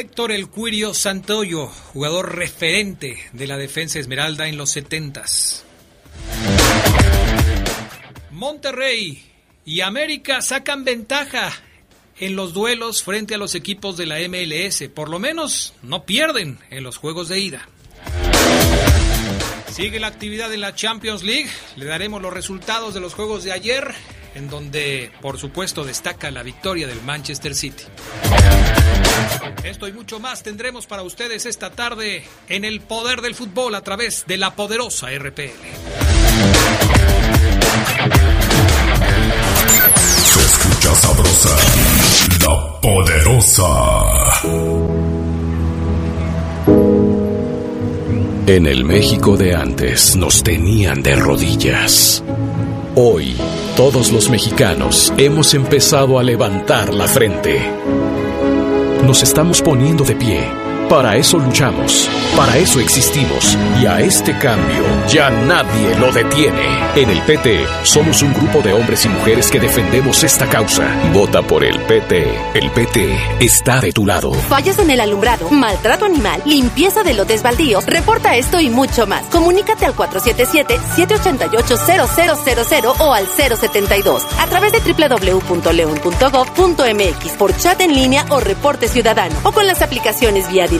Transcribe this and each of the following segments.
Héctor El Cuirio Santoyo, jugador referente de la defensa Esmeralda en los 70 Monterrey y América sacan ventaja en los duelos frente a los equipos de la MLS. Por lo menos no pierden en los juegos de ida. Sigue la actividad en la Champions League. Le daremos los resultados de los juegos de ayer, en donde por supuesto destaca la victoria del Manchester City. Esto y mucho más tendremos para ustedes esta tarde en el poder del fútbol a través de la poderosa RPL. Se escucha sabrosa, la poderosa. En el México de antes nos tenían de rodillas. Hoy, todos los mexicanos hemos empezado a levantar la frente nos estamos poniendo de pie. Para eso luchamos, para eso existimos y a este cambio ya nadie lo detiene. En el PT somos un grupo de hombres y mujeres que defendemos esta causa. Vota por el PT. El PT está de tu lado. Fallas en el alumbrado, maltrato animal, limpieza de lotes baldíos, reporta esto y mucho más. Comunícate al 477-788-0000 o al 072 a través de www.leon.gov.mx por chat en línea o reporte ciudadano o con las aplicaciones vía directa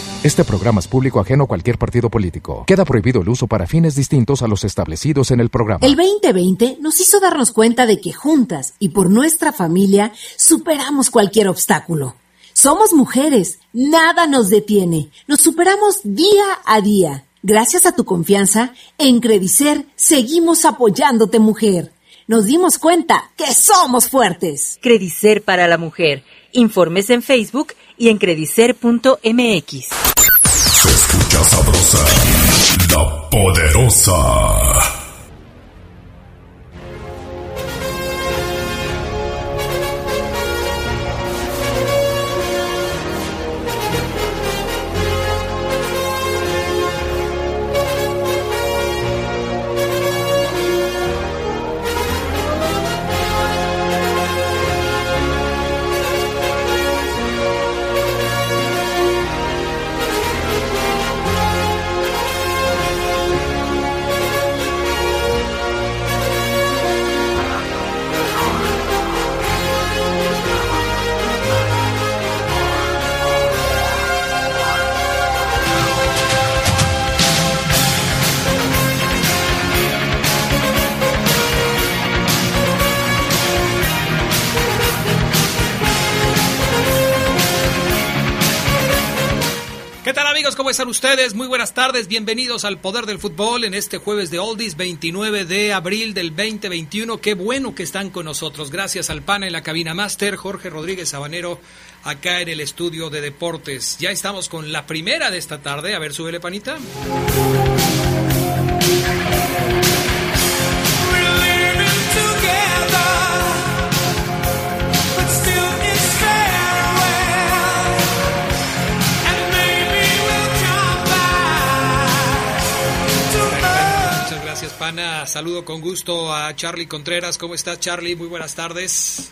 Este programa es público ajeno a cualquier partido político. Queda prohibido el uso para fines distintos a los establecidos en el programa. El 2020 nos hizo darnos cuenta de que juntas y por nuestra familia superamos cualquier obstáculo. Somos mujeres, nada nos detiene. Nos superamos día a día. Gracias a tu confianza, en Credicer seguimos apoyándote, mujer. Nos dimos cuenta que somos fuertes. Credicer para la mujer. Informes en Facebook y en credicer.mx. Se escucha sabrosa, la poderosa. Están ustedes? Muy buenas tardes, bienvenidos al Poder del Fútbol en este jueves de Oldies 29 de abril del 2021. Qué bueno que están con nosotros. Gracias al PAN en la cabina máster, Jorge Rodríguez Sabanero acá en el estudio de deportes. Ya estamos con la primera de esta tarde. A ver, súbele panita. Pana. Saludo con gusto a Charlie Contreras. ¿Cómo estás, Charlie? Muy buenas tardes.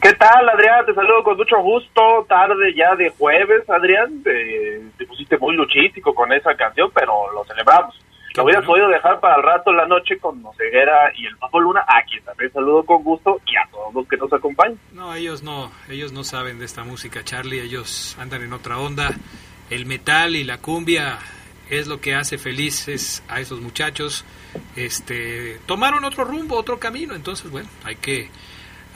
¿Qué tal, Adrián? Te saludo con mucho gusto. Tarde ya de jueves, Adrián. Te, pusiste muy luchístico con esa canción, pero lo celebramos. Lo hubieras podido dejar para el rato en la noche con Noceguera y el Papo Luna, a quien también saludo con gusto y a todos los que nos acompañan. No, ellos no, ellos no saben de esta música, Charlie, ellos andan en otra onda. El metal y la cumbia es lo que hace felices a esos muchachos. Este, tomaron otro rumbo, otro camino, entonces bueno, hay que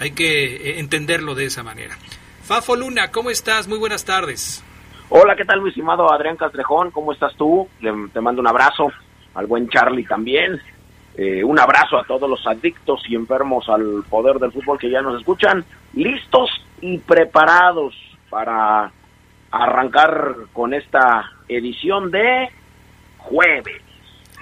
hay que eh, entenderlo de esa manera. Fafo Luna, ¿cómo estás? Muy buenas tardes. Hola, ¿qué tal, mi estimado Adrián Castrejón? ¿Cómo estás tú? te mando un abrazo al buen Charlie también. Eh, un abrazo a todos los adictos y enfermos al poder del fútbol que ya nos escuchan, listos y preparados para arrancar con esta edición de jueves.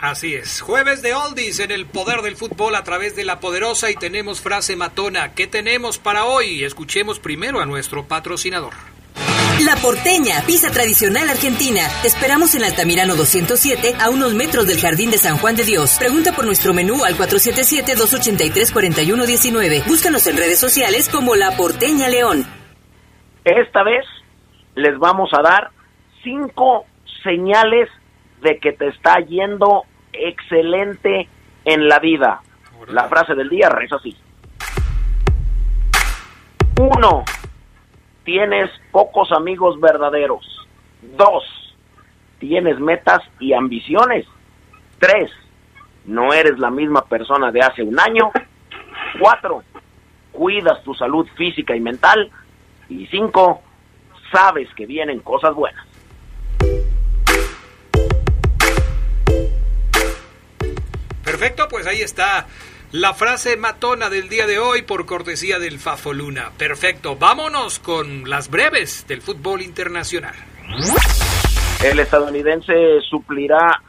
Así es, jueves de Oldies en el poder del fútbol a través de la poderosa y tenemos frase matona. ¿Qué tenemos para hoy? Escuchemos primero a nuestro patrocinador. La Porteña, pizza tradicional argentina. Te esperamos en Altamirano 207, a unos metros del Jardín de San Juan de Dios. Pregunta por nuestro menú al 477-283-4119. Búscanos en redes sociales como La Porteña León. Esta vez les vamos a dar cinco señales de que te está yendo excelente en la vida. La frase del día reza así. Uno, tienes pocos amigos verdaderos. Dos, tienes metas y ambiciones. Tres, no eres la misma persona de hace un año. Cuatro, cuidas tu salud física y mental. Y cinco, sabes que vienen cosas buenas. Perfecto, pues ahí está la frase matona del día de hoy por cortesía del Fafo Luna. Perfecto, vámonos con las breves del fútbol internacional. El estadounidense suplirá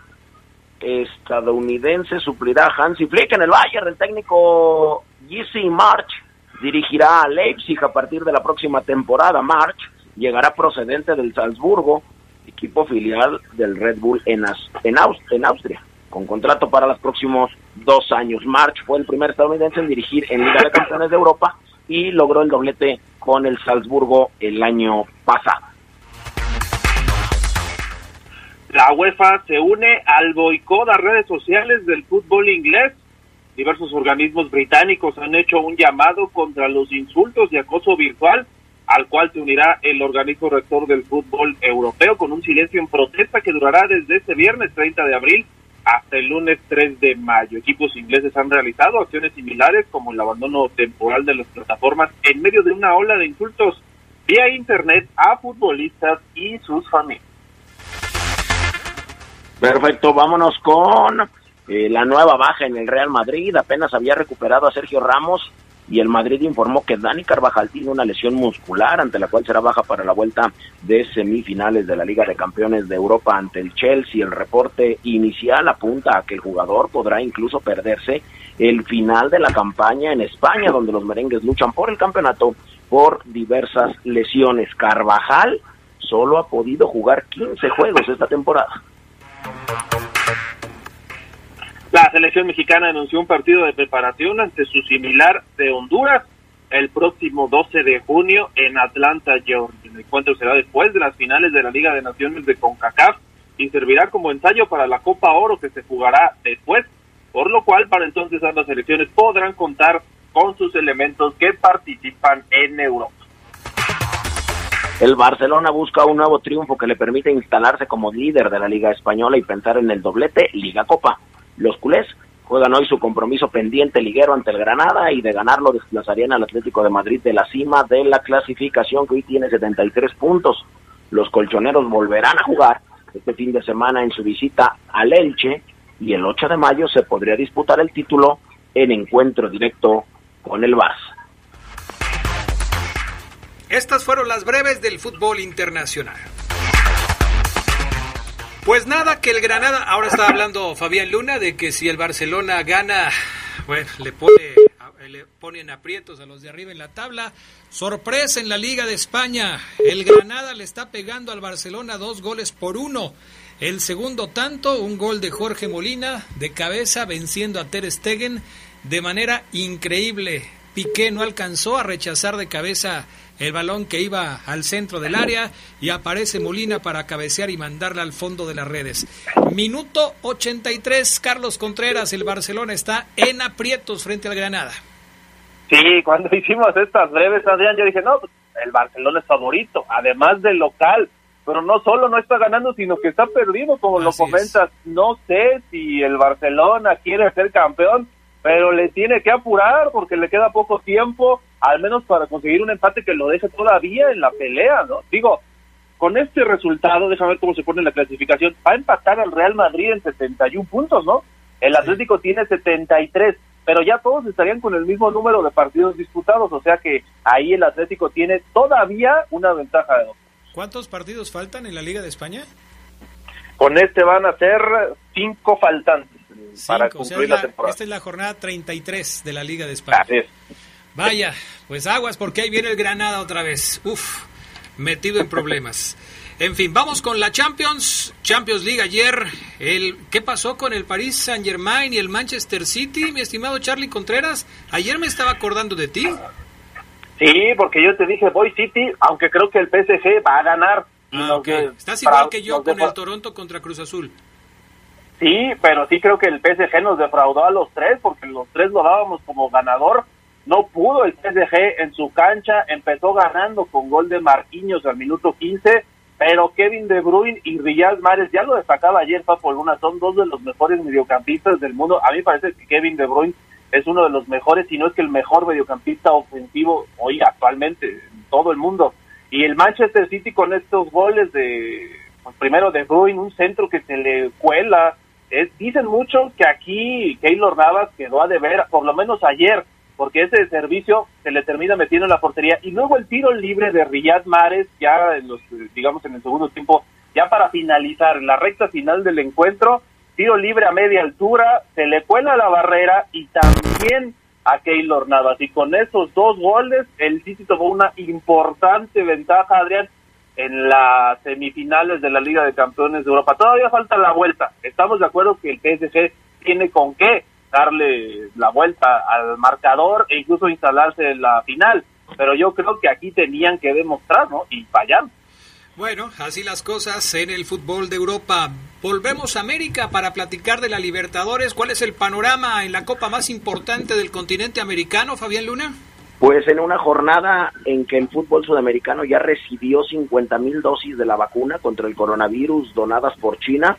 estadounidense suplirá a Hansi Flick en el Bayern. El técnico Jesse March dirigirá a Leipzig a partir de la próxima temporada. March llegará procedente del Salzburgo, equipo filial del Red Bull en, en Austria con contrato para los próximos dos años. March fue el primer estadounidense en dirigir en Liga de Campeones de Europa y logró el doblete con el Salzburgo el año pasado. La UEFA se une al boicot a redes sociales del fútbol inglés. Diversos organismos británicos han hecho un llamado contra los insultos y acoso virtual, al cual se unirá el organismo rector del fútbol europeo con un silencio en protesta que durará desde este viernes 30 de abril hasta el lunes 3 de mayo. Equipos ingleses han realizado acciones similares como el abandono temporal de las plataformas en medio de una ola de insultos vía internet a futbolistas y sus familias. Perfecto, vámonos con eh, la nueva baja en el Real Madrid. Apenas había recuperado a Sergio Ramos y el Madrid informó que Dani Carvajal tiene una lesión muscular ante la cual será baja para la vuelta de semifinales de la Liga de Campeones de Europa ante el Chelsea. El reporte inicial apunta a que el jugador podrá incluso perderse el final de la campaña en España, donde los merengues luchan por el campeonato por diversas lesiones. Carvajal solo ha podido jugar 15 juegos esta temporada. La selección mexicana anunció un partido de preparación ante su similar de Honduras el próximo 12 de junio en Atlanta, Georgia. El encuentro será después de las finales de la Liga de Naciones de CONCACAF y servirá como ensayo para la Copa Oro que se jugará después, por lo cual para entonces ambas selecciones podrán contar con sus elementos que participan en Europa. El Barcelona busca un nuevo triunfo que le permite instalarse como líder de la Liga Española y pensar en el doblete Liga Copa. Los culés juegan hoy su compromiso pendiente liguero ante el Granada y de ganarlo desplazarían al Atlético de Madrid de la cima de la clasificación que hoy tiene 73 puntos. Los colchoneros volverán a jugar este fin de semana en su visita al Elche y el 8 de mayo se podría disputar el título en encuentro directo con el Barça. Estas fueron las breves del fútbol internacional. Pues nada, que el Granada, ahora está hablando Fabián Luna de que si el Barcelona gana, bueno, le pone le ponen aprietos a los de arriba en la tabla. Sorpresa en la Liga de España. El Granada le está pegando al Barcelona dos goles por uno. El segundo tanto, un gol de Jorge Molina de cabeza venciendo a Ter Stegen de manera increíble. Piqué no alcanzó a rechazar de cabeza el balón que iba al centro del área y aparece Molina para cabecear y mandarla al fondo de las redes. Minuto 83, Carlos Contreras, el Barcelona está en aprietos frente al Granada. Sí, cuando hicimos estas breves, Adrián, yo dije, no, pues, el Barcelona es favorito, además del local, pero no solo no está ganando, sino que está perdido, como lo comentas. No sé si el Barcelona quiere ser campeón, pero le tiene que apurar porque le queda poco tiempo, al menos para conseguir un empate que lo deje todavía en la pelea, ¿no? Digo, con este resultado, déjame ver cómo se pone la clasificación, va a empatar al Real Madrid en 71 puntos, ¿no? El Atlético tiene 73, pero ya todos estarían con el mismo número de partidos disputados, o sea que ahí el Atlético tiene todavía una ventaja de dos. ¿Cuántos partidos faltan en la Liga de España? Con este van a ser cinco faltantes para concluir la, temporada. Esta es la jornada 33 de la Liga de España. Así es. Vaya, pues aguas porque ahí viene el Granada otra vez. Uf, metido en problemas. En fin, vamos con la Champions, Champions League ayer. El, ¿Qué pasó con el Paris Saint Germain y el Manchester City, mi estimado Charlie Contreras? Ayer me estaba acordando de ti. Sí, porque yo te dije voy City, aunque creo que el PSG va a ganar. Ah, Estás igual que yo con el Toronto contra Cruz Azul. Sí, pero sí creo que el PSG nos defraudó a los tres, porque los tres lo dábamos como ganador no pudo el PSG en su cancha, empezó ganando con gol de Marquinhos al minuto 15, pero Kevin De Bruyne y Riyad Mahrez, ya lo destacaba ayer Papo Luna, son dos de los mejores mediocampistas del mundo. A mí parece que Kevin De Bruyne es uno de los mejores, si no es que el mejor mediocampista ofensivo hoy actualmente en todo el mundo. Y el Manchester City con estos goles de, pues, primero De Bruyne, un centro que se le cuela, dicen mucho que aquí Keylor Navas quedó a deber, por lo menos ayer, porque ese servicio se le termina metiendo en la portería. Y luego el tiro libre de Riyad Mares ya en los digamos en el segundo tiempo ya para finalizar la recta final del encuentro tiro libre a media altura se le cuela la barrera y también a Keylor Navas. Y con esos dos goles el City tomó una importante ventaja Adrián en las semifinales de la Liga de Campeones de Europa. Todavía falta la vuelta. Estamos de acuerdo que el PSG tiene con qué darle la vuelta al marcador e incluso instalarse en la final. Pero yo creo que aquí tenían que demostrar, ¿no? Y fallan. Bueno, así las cosas en el fútbol de Europa. Volvemos a América para platicar de la Libertadores. ¿Cuál es el panorama en la copa más importante del continente americano, Fabián Luna? Pues en una jornada en que el fútbol sudamericano ya recibió 50 mil dosis de la vacuna contra el coronavirus donadas por China,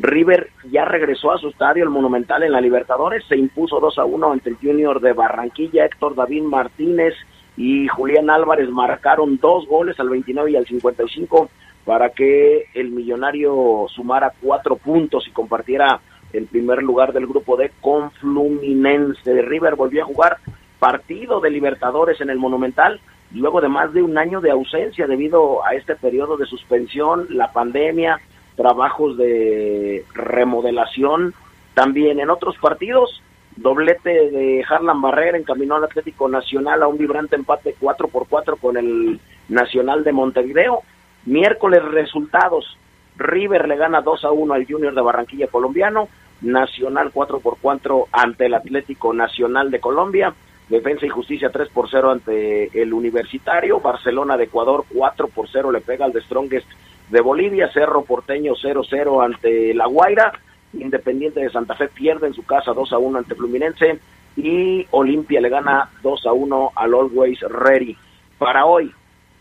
River ya regresó a su estadio, el Monumental, en la Libertadores. Se impuso 2 a 1 ante el Junior de Barranquilla. Héctor David Martínez y Julián Álvarez marcaron dos goles al 29 y al 55 para que el millonario sumara cuatro puntos y compartiera el primer lugar del grupo D con Fluminense. River volvió a jugar partido de Libertadores en el Monumental luego de más de un año de ausencia debido a este periodo de suspensión, la pandemia, trabajos de remodelación. También en otros partidos, doblete de Harlan Barrera encaminó al Atlético Nacional a un vibrante empate 4 por 4 con el Nacional de Montevideo. Miércoles resultados, River le gana 2 a 1 al Junior de Barranquilla colombiano, Nacional 4 por 4 ante el Atlético Nacional de Colombia, Defensa y Justicia 3 por 0 ante el Universitario, Barcelona de Ecuador 4 por 0 le pega al de Strongest de Bolivia, Cerro Porteño 0-0 ante La Guaira, Independiente de Santa Fe pierde en su casa 2-1 ante Fluminense y Olimpia le gana 2-1 al Always Ready. Para hoy,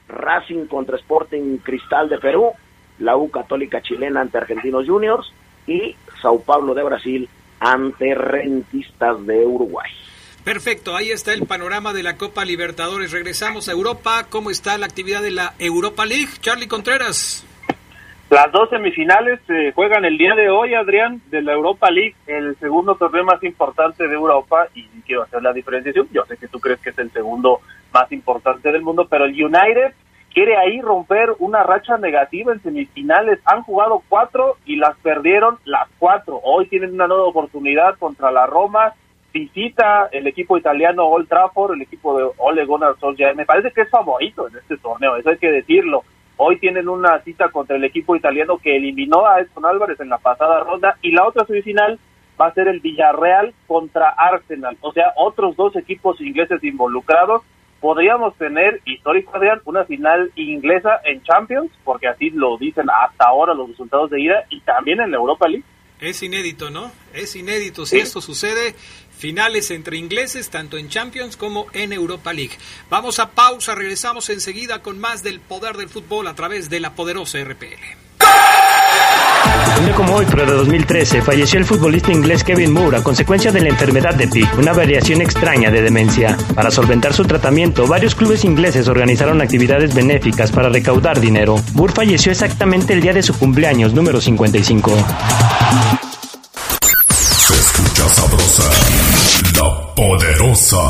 Racing contra Sporting Cristal de Perú, la U Católica Chilena ante Argentinos Juniors y Sao Paulo de Brasil ante Rentistas de Uruguay. Perfecto, ahí está el panorama de la Copa Libertadores. Regresamos a Europa. ¿Cómo está la actividad de la Europa League? Charlie Contreras. Las dos semifinales se juegan el día de hoy, Adrián, de la Europa League, el segundo torneo más importante de Europa, y quiero hacer la diferenciación, yo sé que tú crees que es el segundo más importante del mundo, pero el United quiere ahí romper una racha negativa en semifinales. Han jugado cuatro y las perdieron las cuatro. Hoy tienen una nueva oportunidad contra la Roma. Visita el equipo italiano Old Trafford, el equipo de Ole Gunnar Solskjaer. Me parece que es favorito en este torneo, eso hay que decirlo. Hoy tienen una cita contra el equipo italiano que eliminó a Edson Álvarez en la pasada ronda y la otra semifinal va a ser el Villarreal contra Arsenal. O sea, otros dos equipos ingleses involucrados. Podríamos tener, histórico Adrián, una final inglesa en Champions, porque así lo dicen hasta ahora los resultados de ida, y también en la Europa League. Es inédito, ¿no? Es inédito si esto sucede. Finales entre ingleses, tanto en Champions como en Europa League. Vamos a pausa, regresamos enseguida con más del poder del fútbol a través de la poderosa RPL. Un día como hoy, pero de 2013, falleció el futbolista inglés Kevin Moore a consecuencia de la enfermedad de Pick, una variación extraña de demencia. Para solventar su tratamiento, varios clubes ingleses organizaron actividades benéficas para recaudar dinero. Moore falleció exactamente el día de su cumpleaños, número 55. Poderosa.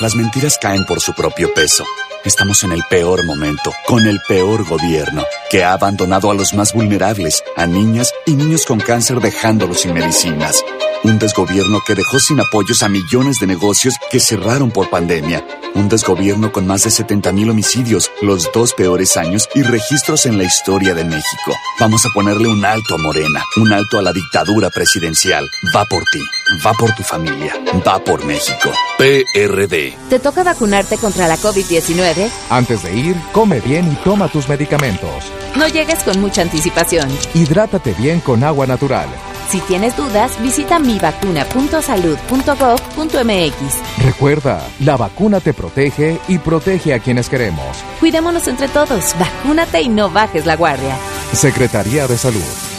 Las mentiras caen por su propio peso. Estamos en el peor momento, con el peor gobierno, que ha abandonado a los más vulnerables, a niñas y niños con cáncer dejándolos sin medicinas. Un desgobierno que dejó sin apoyos a millones de negocios que cerraron por pandemia. Un desgobierno con más de 70 mil homicidios, los dos peores años y registros en la historia de México. Vamos a ponerle un alto a Morena, un alto a la dictadura presidencial. Va por ti, va por tu familia, va por México. PRD. ¿Te toca vacunarte contra la COVID-19? Antes de ir, come bien y toma tus medicamentos. No llegues con mucha anticipación. Hidrátate bien con agua natural. Si tienes dudas, visita mivacuna.salud.gov.mx. Recuerda, la vacuna te protege y protege a quienes queremos. Cuidémonos entre todos, vacúnate y no bajes la guardia. Secretaría de Salud.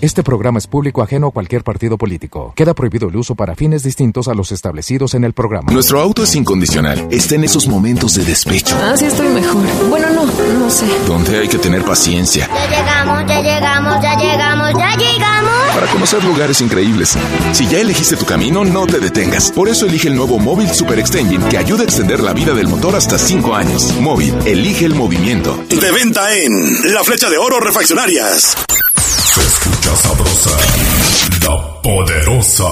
Este programa es público ajeno a cualquier partido político. Queda prohibido el uso para fines distintos a los establecidos en el programa. Nuestro auto es incondicional. Está en esos momentos de despecho. Ah, sí estoy mejor. Bueno, no, no sé. Donde hay que tener paciencia. Ya llegamos, ya llegamos, ya llegamos, ya llegamos. Para conocer lugares increíbles. Si ya elegiste tu camino, no te detengas. Por eso elige el nuevo Móvil Super Extension que ayuda a extender la vida del motor hasta 5 años. Móvil, elige el movimiento. De venta en La Flecha de Oro Refaccionarias. Escucha sabrosa, la poderosa.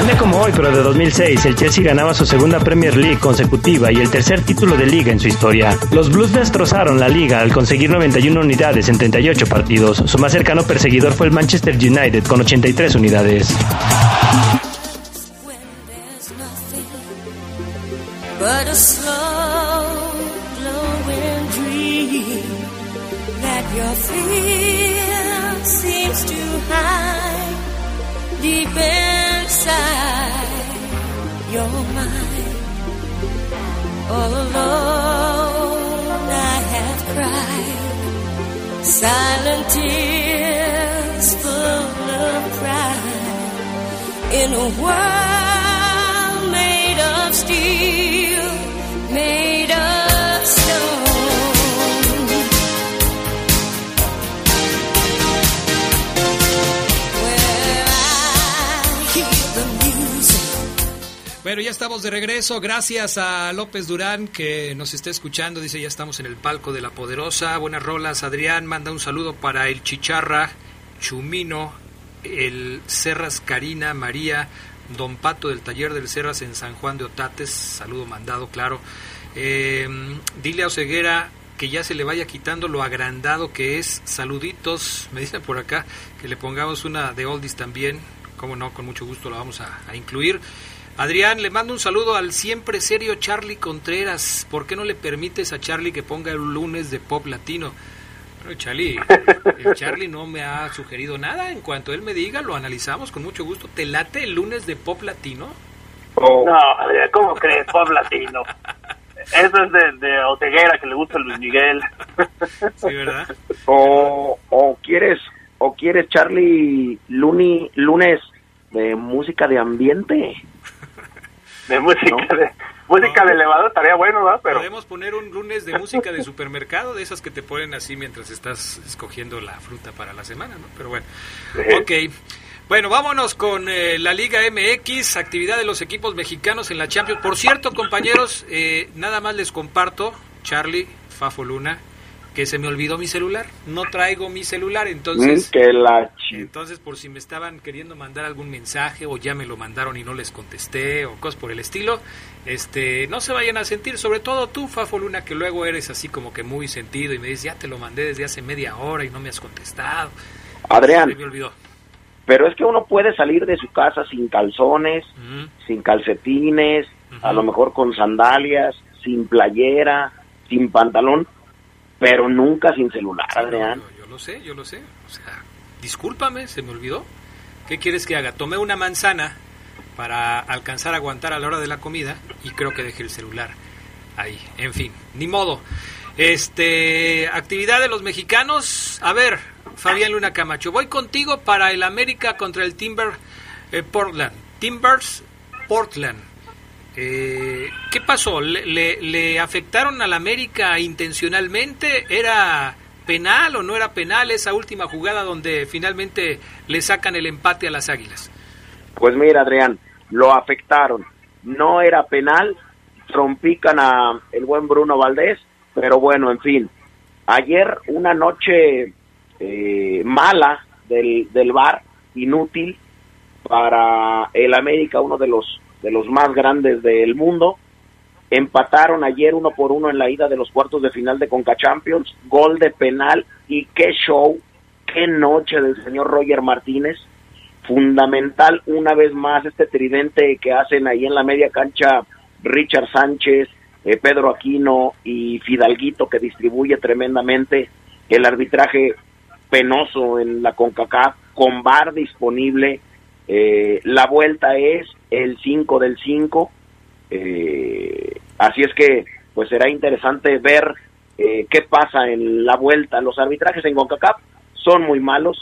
Un día como hoy, pero de 2006, el Chelsea ganaba su segunda Premier League consecutiva y el tercer título de liga en su historia. Los Blues destrozaron la liga al conseguir 91 unidades en 38 partidos. Su más cercano perseguidor fue el Manchester United con 83 unidades. Hide deep inside your mind. All alone I have cried silent tears full of pride in a world made of steel, Bueno, ya estamos de regreso. Gracias a López Durán que nos está escuchando. Dice, ya estamos en el palco de la Poderosa. Buenas rolas. Adrián manda un saludo para el Chicharra, Chumino, el Serras Karina, María, Don Pato del Taller del Serras en San Juan de Otates. Saludo mandado, claro. Eh, dile a Oseguera que ya se le vaya quitando lo agrandado que es. Saluditos. Me dicen por acá que le pongamos una de Oldies también. Como no, con mucho gusto la vamos a incluir. Adrián, le mando un saludo al siempre serio Charlie Contreras. ¿Por qué no le permites a Charlie que ponga el lunes de pop latino? Bueno, Charlie, el Charlie no me ha sugerido nada. En cuanto él me diga, lo analizamos con mucho gusto. ¿Te late el lunes de pop latino? No, Adrián, ¿cómo crees? Pop latino. Eso es de, de Oteguera, que le gusta a Luis Miguel. Sí, ¿verdad? O, o quieres, o quieres Charlie Luni, lunes de música de ambiente. De música de música de elevador estaría bueno, ¿verdad? Pero Podemos poner un lunes de música de supermercado, de esas que te ponen así mientras estás escogiendo la fruta para la semana, ¿no? Pero bueno, ok. Bueno, vámonos con eh, la Liga MX, actividad de los equipos mexicanos en la Champions. Por cierto, compañeros, eh, nada más les comparto, Charlie, Fafo Luna, que se me olvidó mi celular. No traigo mi celular, entonces... Que la Entonces, por si me estaban queriendo mandar algún mensaje o ya me lo mandaron y no les contesté o cosas por el estilo, este, no se vayan a sentir, sobre todo tú, Fafo Luna, que luego eres así como que muy sentido y me dices, ya te lo mandé desde hace media hora y no me has contestado. Adrián. Se me olvidó. pero es que uno puede salir de su casa sin calzones, sin calcetines, a lo mejor con sandalias, sin playera, sin pantalón, pero nunca sin celular, Adrián. Yo, lo sé, yo lo sé. O sea, discúlpame, se me olvidó. ¿Qué quieres que haga? Tomé una manzana para alcanzar a aguantar a la hora de la comida y creo que dejé el celular ahí. En fin, ni modo. Este, actividad de los mexicanos. A ver, Fabián Luna Camacho, voy contigo para el América contra el Timber eh, Portland. Timbers Portland. Eh, ¿Qué pasó? ¿Le, ¿Le, afectaron al América intencionalmente? ¿Era penal o no era penal esa última jugada donde finalmente le sacan el empate a las Águilas? Pues mira, Adrián, lo afectaron. No era penal, trompican a el buen Bruno Valdés, pero bueno, en fin. Ayer una noche eh, mala del, del bar, inútil para el América, uno de los de los más grandes del mundo. Empataron ayer uno por uno en la ida de los cuartos de final de Conca Champions, gol de penal y qué show, qué noche del señor Roger Martínez. Fundamental una vez más este tridente que hacen ahí en la media cancha Richard Sánchez, eh, Pedro Aquino y Fidalguito que distribuye tremendamente el arbitraje penoso en la CONCACAF con bar disponible. Eh, la vuelta es el 5 del 5. Eh, así es que pues será interesante ver eh, qué pasa en la vuelta. Los arbitrajes en CONCACAF son muy malos.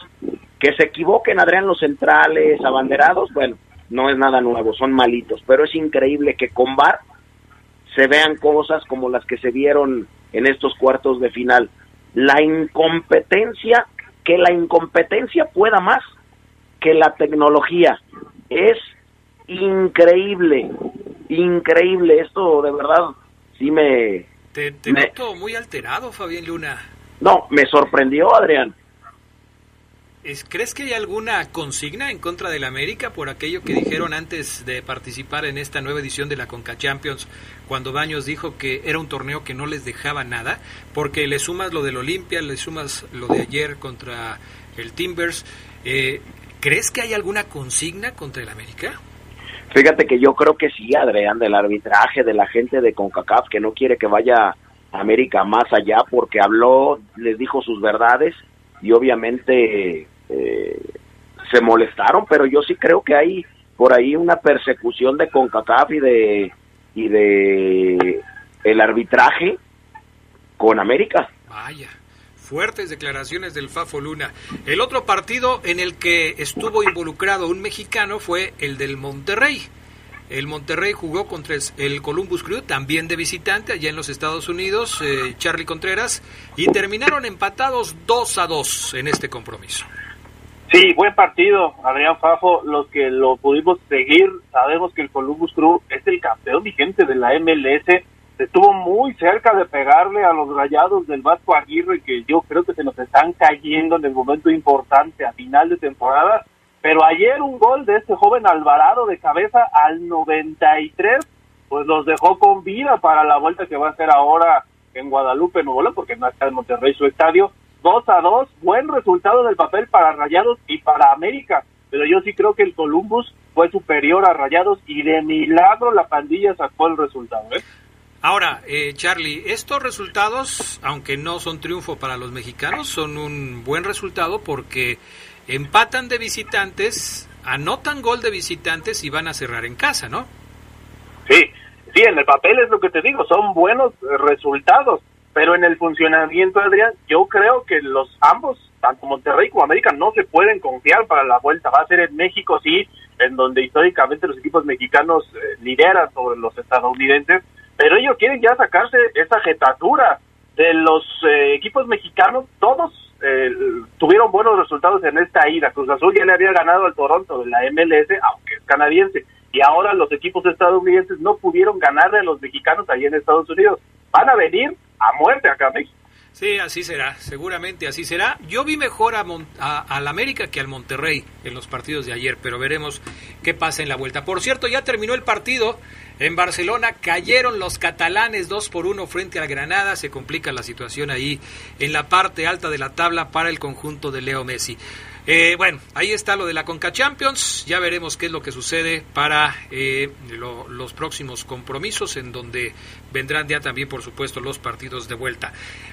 Que se equivoquen, Adrián, los centrales abanderados, bueno, no es nada nuevo, son malitos. Pero es increíble que con VAR se vean cosas como las que se vieron en estos cuartos de final. La incompetencia, que la incompetencia pueda más que la tecnología. Es increíble, increíble. Esto de verdad sí me... Te, te noto muy alterado, Fabián Luna. No, me sorprendió, Adrián. ¿Crees que hay alguna consigna en contra del América por aquello que dijeron antes de participar en esta nueva edición de la Conca Champions, cuando Baños dijo que era un torneo que no les dejaba nada? Porque le sumas lo del Olimpia, le sumas lo de ayer contra el Timbers. Eh, ¿Crees que hay alguna consigna contra el América? Fíjate que yo creo que sí, Adrián, del arbitraje de la gente de CONCACAF que no quiere que vaya América más allá porque habló, les dijo sus verdades y obviamente eh, se molestaron, pero yo sí creo que hay por ahí una persecución de CONCACAF y de y de el arbitraje con América. Vaya, fuertes declaraciones del Fafo Luna. El otro partido en el que estuvo involucrado un mexicano fue el del Monterrey. El Monterrey jugó contra el Columbus Crew, también de visitante, allá en los Estados Unidos, eh, Charlie Contreras, y terminaron empatados 2 a 2 en este compromiso. Sí, buen partido, Adrián Fafo. Los que lo pudimos seguir, sabemos que el Columbus Crew es el campeón vigente de la MLS. Estuvo muy cerca de pegarle a los rayados del Vasco Aguirre, que yo creo que se nos están cayendo en el momento importante a final de temporada. Pero ayer un gol de este joven Alvarado de cabeza al 93, pues los dejó con vida para la vuelta que va a hacer ahora en Guadalupe, Nuevo León, porque no está en Monterrey su estadio 2 a 2, buen resultado del papel para Rayados y para América, pero yo sí creo que el Columbus fue superior a Rayados y de milagro la pandilla sacó el resultado. ¿eh? Ahora, eh, Charlie, estos resultados, aunque no son triunfo para los mexicanos, son un buen resultado porque empatan de visitantes, anotan gol de visitantes y van a cerrar en casa, ¿no? Sí, sí, en el papel es lo que te digo, son buenos resultados pero en el funcionamiento, Adrián, yo creo que los ambos, tanto Monterrey como América, no se pueden confiar para la vuelta. Va a ser en México, sí, en donde históricamente los equipos mexicanos eh, lideran sobre los estadounidenses, pero ellos quieren ya sacarse esa jetatura de los eh, equipos mexicanos. Todos eh, tuvieron buenos resultados en esta ida. Cruz Azul ya le había ganado al Toronto de la MLS, aunque es canadiense. Y ahora los equipos estadounidenses no pudieron ganarle a los mexicanos ahí en Estados Unidos. Van a venir a muerte acá en México. Sí, así será, seguramente así será. Yo vi mejor a, al América que al Monterrey en los partidos de ayer, pero veremos qué pasa en la vuelta. Por cierto, ya terminó el partido en Barcelona, cayeron los catalanes 2 por 1 frente a Granada, se complica la situación ahí en la parte alta de la tabla para el conjunto de Leo Messi. Eh, bueno, ahí está lo de la Conca Champions. Ya veremos qué es lo que sucede para eh, lo- los próximos compromisos, en donde vendrán ya también, por supuesto, los partidos de vuelta.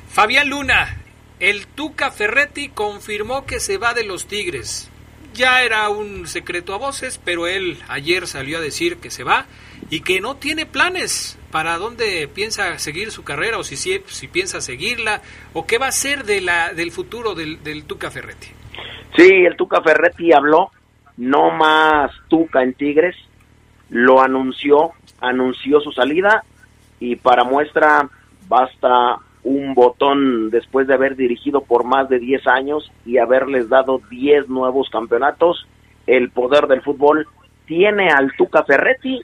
Fabián Luna, el Tuca Ferretti confirmó que se va de los Tigres. Ya era un secreto a voces, pero él ayer salió a decir que se va y que no tiene planes para dónde piensa seguir su carrera o si, si, si piensa seguirla o qué va a ser de la, del futuro del, del Tuca Ferretti. Sí, el Tuca Ferretti habló, no más Tuca en Tigres, lo anunció, anunció su salida y para muestra basta un botón después de haber dirigido por más de 10 años y haberles dado 10 nuevos campeonatos. El poder del fútbol tiene al Tuca Ferretti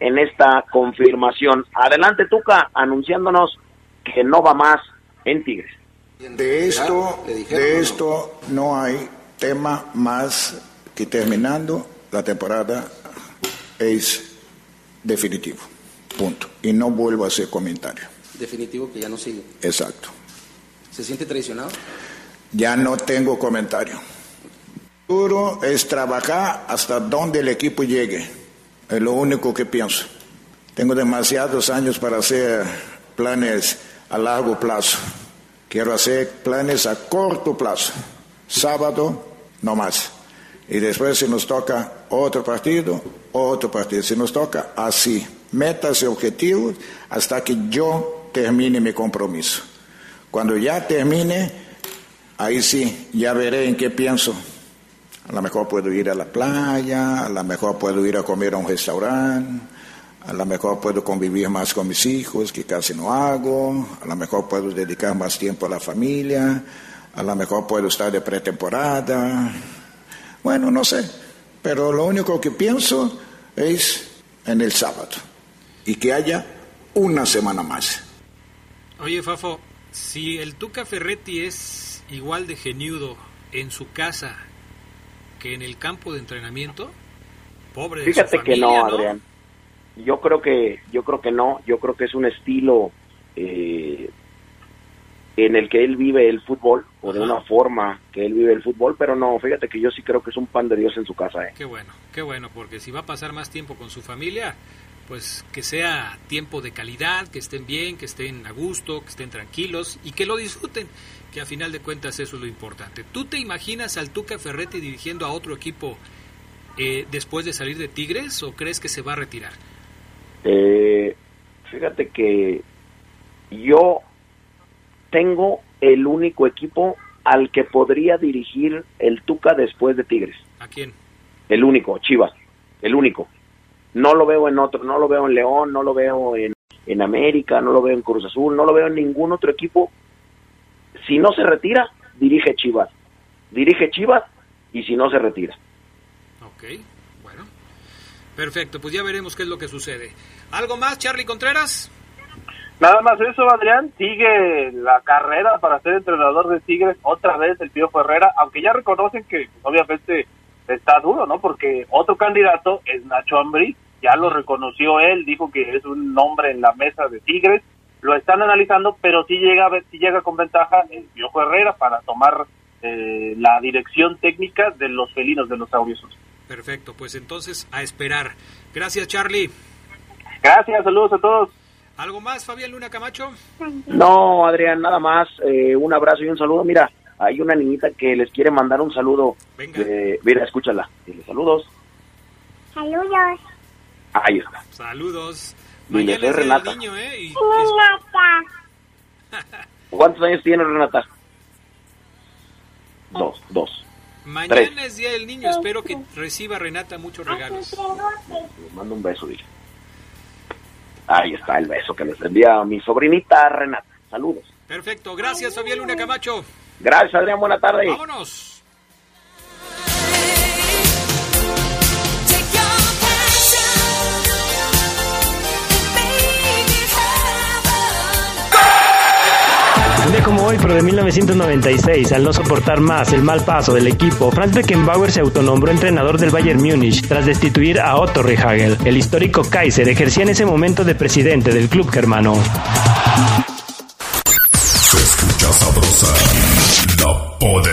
en esta confirmación. Adelante Tuca, anunciándonos que no va más en Tigres. De esto, de esto no hay tema más que terminando la temporada es definitivo. Punto. Y no vuelvo a hacer comentario. Definitivo que ya no sigue. Exacto. ¿Se siente traicionado? Ya no tengo comentario. Duro es trabajar hasta donde el equipo llegue. Es lo único que pienso. Tengo demasiados años para hacer planes a largo plazo. Quiero hacer planes a corto plazo. Sábado, no más. Y después si nos toca otro partido, otro partido. Si nos toca así, metas y objetivos hasta que yo termine mi compromiso. Cuando ya termine, ahí sí, ya veré en qué pienso. A lo mejor puedo ir a la playa, a lo mejor puedo ir a comer a un restaurante, a lo mejor puedo convivir más con mis hijos, que casi no hago, a lo mejor puedo dedicar más tiempo a la familia, a lo mejor puedo estar de pretemporada. Bueno, no sé, pero lo único que pienso es en el sábado y que haya una semana más. Oye, Fafo, si el Tuca Ferretti es igual de geniudo en su casa que en el campo de entrenamiento, pobre de su Fíjate que familia, no, Adrián. Yo creo que, yo creo que no. Yo creo que es un estilo eh, en el que él vive el fútbol o de una forma que él vive el fútbol, pero no. Fíjate que yo sí creo que es un pan de Dios en su casa. ¿eh? Qué bueno, qué bueno, porque si va a pasar más tiempo con su familia, pues que sea tiempo de calidad, que estén bien, que estén a gusto, que estén tranquilos y que lo disfruten, que a final de cuentas eso es lo importante. ¿Tú te imaginas al Tuca Ferretti dirigiendo a otro equipo eh, después de salir de Tigres o crees que se va a retirar? Eh, fíjate que yo tengo el único equipo al que podría dirigir el Tuca después de Tigres. ¿A quién? El único, Chivas. El único. No lo veo en otro, no lo veo en León, no lo veo en, en América, no lo veo en Cruz Azul, no lo veo en ningún otro equipo. Si no se retira, dirige Chivas. Dirige Chivas y si no se retira. Ok, bueno. Perfecto, pues ya veremos qué es lo que sucede. ¿Algo más, Charlie Contreras? Nada más eso, Adrián. Sigue la carrera para ser entrenador de Tigres otra vez el Pío Herrera, aunque ya reconocen que pues, obviamente está duro, ¿no? Porque otro candidato es Nacho Ambriz, ya lo reconoció él, dijo que es un nombre en la mesa de Tigres, lo están analizando, pero sí llega, sí llega con ventaja el Piojo Herrera para tomar eh, la dirección técnica de los felinos de los Aurios. Perfecto, pues entonces a esperar. Gracias, Charlie. Gracias, saludos a todos. ¿Algo más, Fabián Luna Camacho? No, Adrián, nada más. eh, un abrazo y un saludo. Mira, hay una niñita que les quiere mandar un saludo. Eh, mira, escúchala. Dile saludos. Saludos. Ahí está. Saludos. Dile, Mañana soy es el Renata. niño, ¿eh? Y- ¿Cuántos años tiene Renata? Dos, dos. Mañana Tres. es Día del Niño. Espero que reciba Renata muchos regalos. Les mando un beso, dile. Ahí está el beso que les envía a mi sobrinita Renata. Saludos. Perfecto, gracias, Fabián Luna Camacho. Gracias, Adrián. Buena tarde. Vámonos. Como hoy, pero de 1996, al no soportar más el mal paso del equipo, Franz Beckenbauer se autonombró entrenador del Bayern Múnich tras destituir a Otto Rehagel. El histórico Kaiser ejercía en ese momento de presidente del club germano.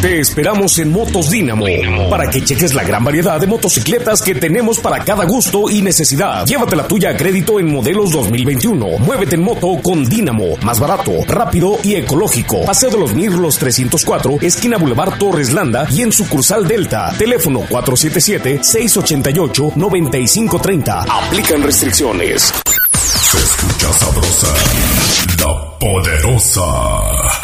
Te esperamos en Motos Dínamo para que cheques la gran variedad de motocicletas que tenemos para cada gusto y necesidad. Llévate la tuya a crédito en modelos 2021. Muévete en moto con Dínamo, más barato, rápido y ecológico. Paseo de los Mirlos 304, esquina Boulevard Torres Landa y en sucursal Delta. Teléfono 477-688-9530. Aplican restricciones. Se escucha sabrosa, la poderosa.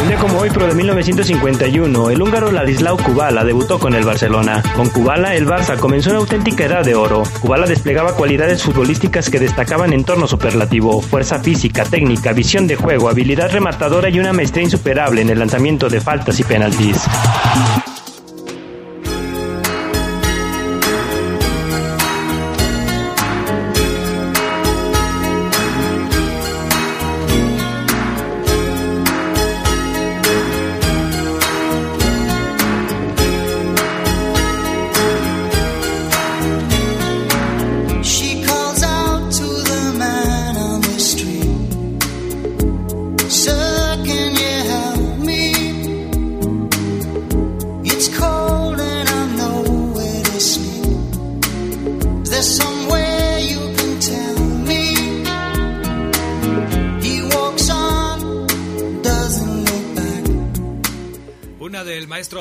Un día como hoy, pero de 1951, el húngaro Ladislao Kubala debutó con el Barcelona. Con Kubala, el Barça comenzó una auténtica edad de oro. Kubala desplegaba cualidades futbolísticas que destacaban en torno superlativo, fuerza física, técnica, visión de juego, habilidad rematadora y una maestría insuperable en el lanzamiento de faltas y penaltis.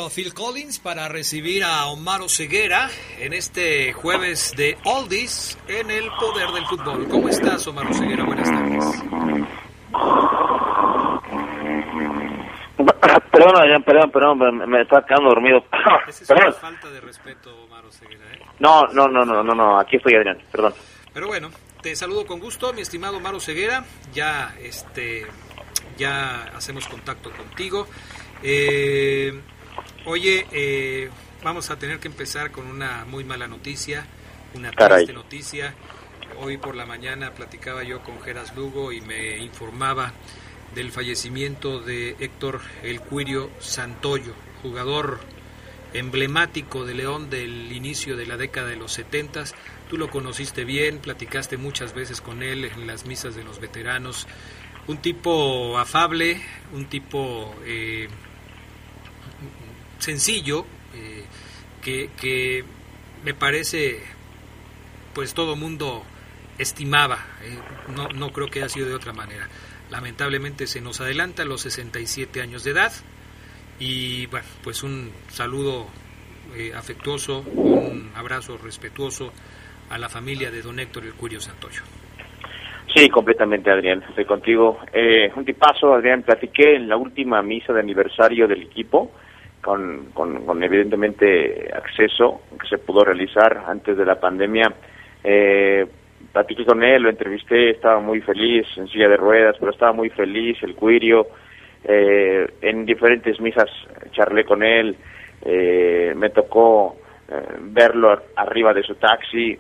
Phil Collins para recibir a Omar Ceguera en este jueves de Oldies en el poder del fútbol. ¿Cómo estás, Omar Ceguera? Buenas tardes. Perdón, perdón, perdón, me, me estaba quedando dormido. Esa es una falta de respeto, Omar Ceguera. ¿eh? No, no, no, no, no, no, aquí estoy, Adrián, perdón. Pero bueno, te saludo con gusto, mi estimado Maro Ceguera. Ya, este, ya hacemos contacto contigo. Eh, oye, eh, vamos a tener que empezar con una muy mala noticia, una Caray. triste noticia. Hoy por la mañana platicaba yo con Geras Lugo y me informaba del fallecimiento de Héctor El Cuirio Santoyo, jugador emblemático de León del inicio de la década de los 70. Tú lo conociste bien, platicaste muchas veces con él en las misas de los veteranos. Un tipo afable, un tipo eh, sencillo, eh, que, que me parece, pues todo mundo estimaba. eh, no, no creo que haya sido de otra manera. Lamentablemente se nos adelanta a los 67 años de edad. Y bueno, pues un saludo eh, afectuoso, un abrazo respetuoso a la familia de don Héctor El Curio Santoyo. Sí, completamente, Adrián, estoy contigo. Eh, un tipazo, Adrián, platiqué en la última misa de aniversario del equipo, con, con, evidentemente acceso que se pudo realizar antes de la pandemia. Eh, platiqué con él, lo entrevisté, estaba muy feliz, en silla de ruedas, pero estaba muy feliz, el cuirio. Eh, en diferentes misas charlé con él, eh, me tocó eh, verlo ar- arriba de su taxi,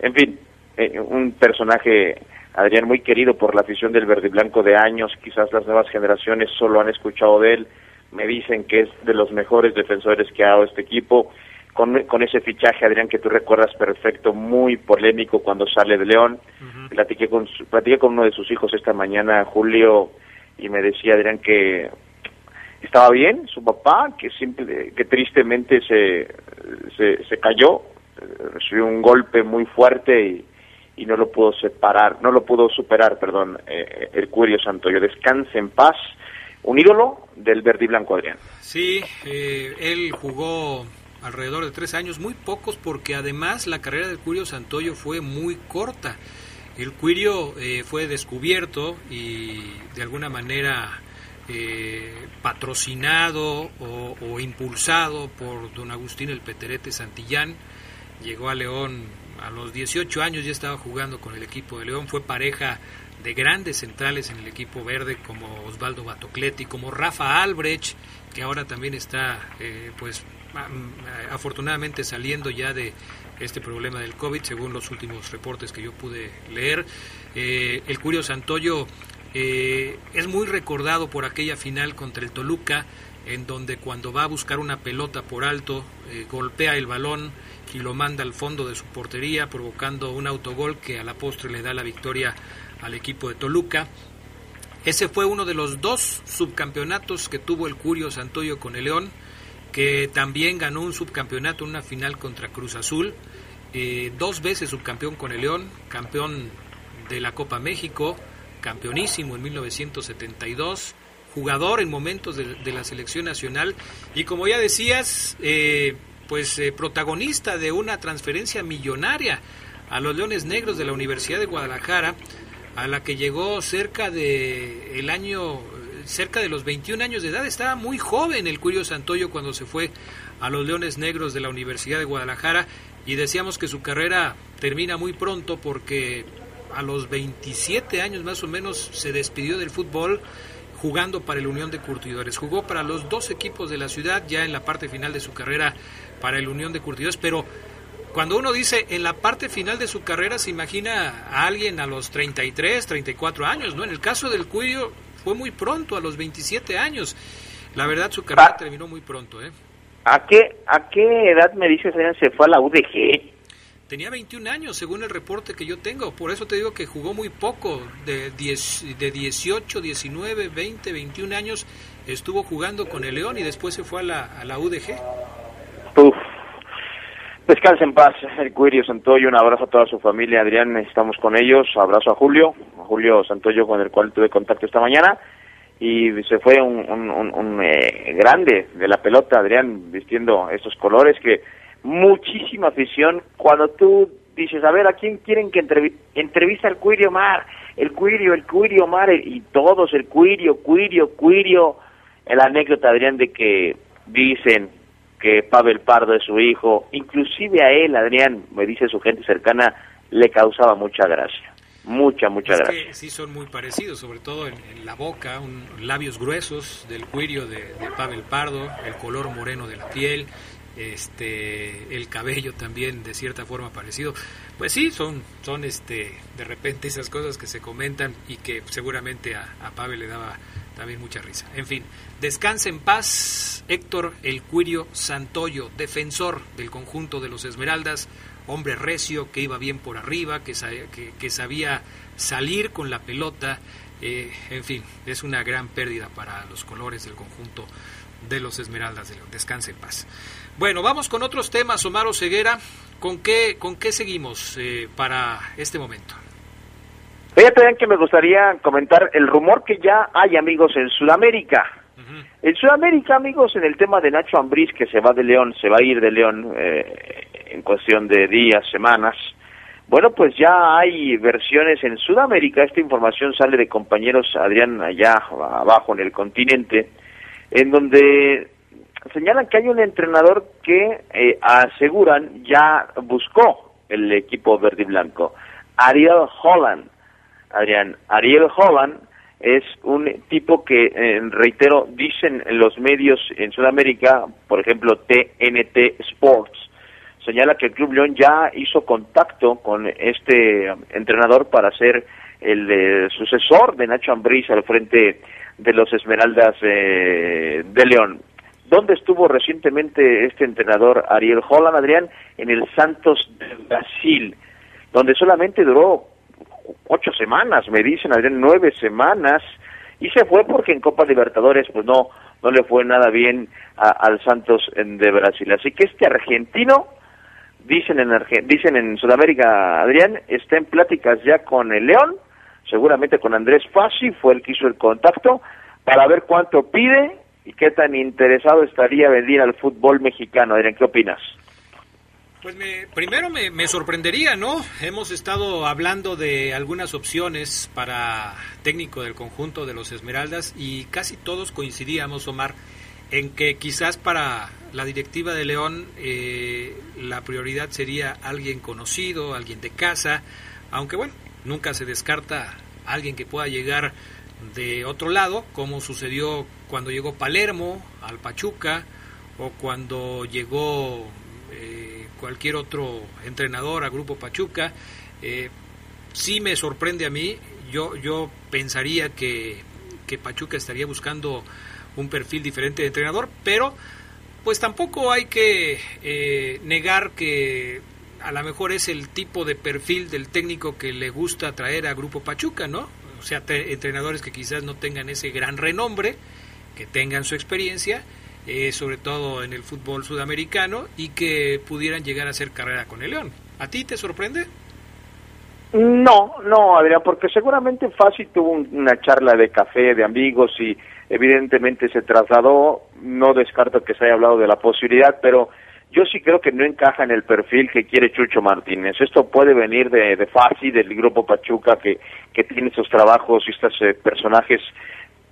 en fin, eh, un personaje, Adrián, muy querido por la afición del verde y blanco de años, quizás las nuevas generaciones solo han escuchado de él, me dicen que es de los mejores defensores que ha dado este equipo, con, con ese fichaje, Adrián, que tú recuerdas perfecto, muy polémico cuando sale de León, platiqué, con, platiqué con uno de sus hijos esta mañana, Julio, y me decía, Adrián, que estaba bien su papá, que simple, que tristemente se, se, se cayó, eh, recibió un golpe muy fuerte y, y no lo pudo separar, no lo pudo superar, perdón, eh, el Curio Santoyo. Descanse en paz, un ídolo del verde y blanco, Adrián. Sí, eh, él jugó alrededor de tres años, muy pocos porque además la carrera del Curio Santoyo fue muy corta. El Cuirio eh, fue descubierto y de alguna manera eh, patrocinado o, o impulsado por don Agustín el Peterete Santillán. Llegó a León a los 18 años, ya estaba jugando con el equipo de León, fue pareja de grandes centrales en el equipo verde como Osvaldo Batocletti, como Rafa Albrecht, que ahora también está, eh, pues, am- afortunadamente saliendo ya de este problema del COVID, según los últimos reportes que yo pude leer. Eh, el Curio Santoyo eh, es muy recordado por aquella final contra el Toluca, en donde cuando va a buscar una pelota por alto, eh, golpea el balón y lo manda al fondo de su portería, provocando un autogol que a la postre le da la victoria al equipo de Toluca. Ese fue uno de los dos subcampeonatos que tuvo el Curio Santoyo con el León, que también ganó un subcampeonato en una final contra Cruz Azul, eh, dos veces subcampeón con el León, campeón de la Copa México, campeonísimo en 1972, jugador en momentos de, la selección nacional y como ya decías, eh, pues eh, protagonista de una transferencia millonaria a los Leones Negros de la Universidad de Guadalajara, a la que llegó cerca de el año cerca de los 21 años de edad, estaba muy joven el Curio Santoyo cuando se fue a los Leones Negros de la Universidad de Guadalajara y decíamos que su carrera termina muy pronto porque a los 27 años más o menos se despidió del fútbol jugando para el Unión de Curtidores. Jugó para los dos equipos de la ciudad ya en la parte final de su carrera para el Unión de Curtidores, pero cuando uno dice en la parte final de su carrera se imagina a alguien a los 33, 34 años, ¿no? En el caso del Cuyo fue muy pronto, a los 27 años. La verdad su carrera ah. terminó muy pronto, ¿eh? ¿A qué, ¿A qué edad me dices se fue a la UDG? Tenía 21 años, según el reporte que yo tengo. Por eso te digo que jugó muy poco. De, 10, de 18, 19, 20, 21 años estuvo jugando con el León y después se fue a la, a la UDG. Uf. Descanse en paz, el Cuirio Santoyo. Un abrazo a toda su familia. Adrián, estamos con ellos. Abrazo a Julio, a Julio Santoyo, con el cual tuve contacto esta mañana. Y se fue un, un, eh, grande de la pelota, Adrián, vistiendo estos colores que muchísima afición. Cuando tú dices, a ver, ¿a quién quieren que entrevista al Cuirio Mar? El Cuirio, el Cuirio Mar, y todos, el Cuirio, Cuirio, Cuirio. El anécdota, Adrián, de que dicen que Pavel Pardo es su hijo, inclusive a él, Adrián, me dice su gente cercana, le causaba mucha gracia. Mucha, mucha gracia. Que sí son muy parecidos, sobre todo en, la boca, un, labios gruesos del cuirio de, de Pavel Pardo, el color moreno de la piel, este el cabello también de cierta forma parecido pues sí son son este de repente esas cosas que se comentan y que seguramente a, a Pavel le daba también mucha risa en fin descanse en paz Héctor el Cuirio Santoyo defensor del conjunto de los Esmeraldas hombre recio que iba bien por arriba que, sabía salir con la pelota eh, en fin es una gran pérdida para los colores del conjunto de los Esmeraldas de León. Descanse en paz. Bueno, vamos con otros temas, Omar Ceguera. ¿Con qué, con qué seguimos eh, para este momento? Fíjate que me gustaría comentar el rumor que ya hay, amigos, en Sudamérica. En Sudamérica, amigos, en el tema de Nacho Ambriz, que se va de León, se va a ir de León eh, en cuestión de días, semanas. Bueno, pues ya hay versiones en Sudamérica. Esta información sale de compañeros, Adrián, allá abajo en el continente, en donde señalan que hay un entrenador que eh, aseguran ya buscó el equipo verde y blanco. Ariel Holland. Adrián, Ariel Holland es un tipo que, eh, reitero, dicen los medios en Sudamérica, por ejemplo TNT Sports, señala que el Club León ya hizo contacto con este entrenador para ser el eh, sucesor de Nacho Ambriz al frente de los Esmeraldas de León. ¿Dónde estuvo recientemente este entrenador Ariel Holland, Adrián? En el Santos de Brasil, donde solamente duró ocho semanas, me dicen, Adrián, nueve semanas, y se fue porque en Copa Libertadores pues no, no le fue nada bien al Santos de Brasil. Así que este argentino, dicen en, dicen en Sudamérica, Adrián, está en pláticas ya con el León, seguramente con Andrés Fassi, fue el que hizo el contacto, para ver cuánto pide y qué tan interesado estaría venir al fútbol mexicano. Adrián, ¿qué opinas? Pues me, primero me, me, sorprendería, ¿no? Hemos estado hablando de algunas opciones para técnico del conjunto de los Esmeraldas y casi todos coincidíamos, Omar, en que quizás para la directiva de León eh, la prioridad sería alguien conocido, alguien de casa, aunque bueno, nunca se descarta alguien que pueda llegar de otro lado, como sucedió cuando llegó Palermo al Pachuca o cuando llegó eh, cualquier otro entrenador a Grupo Pachuca. Eh, sí me sorprende a mí. Yo, yo pensaría que, que Pachuca estaría buscando un perfil diferente de entrenador, pero pues tampoco hay que eh, negar que a lo mejor es el tipo de perfil del técnico que le gusta traer a Grupo Pachuca, ¿no? O sea, entrenadores que quizás no tengan ese gran renombre, que tengan su experiencia, eh, sobre todo en el fútbol sudamericano, y que pudieran llegar a hacer carrera con el León. ¿A ti te sorprende? No, no, Adrián, porque seguramente Fácil tuvo un- una charla de café de amigos y evidentemente se trasladó. No descarto que se haya hablado de la posibilidad, pero yo sí creo que no encaja en el perfil que quiere Chucho Martínez. Esto puede venir de, de del grupo Pachuca, que, que tiene estos trabajos y estos eh, personajes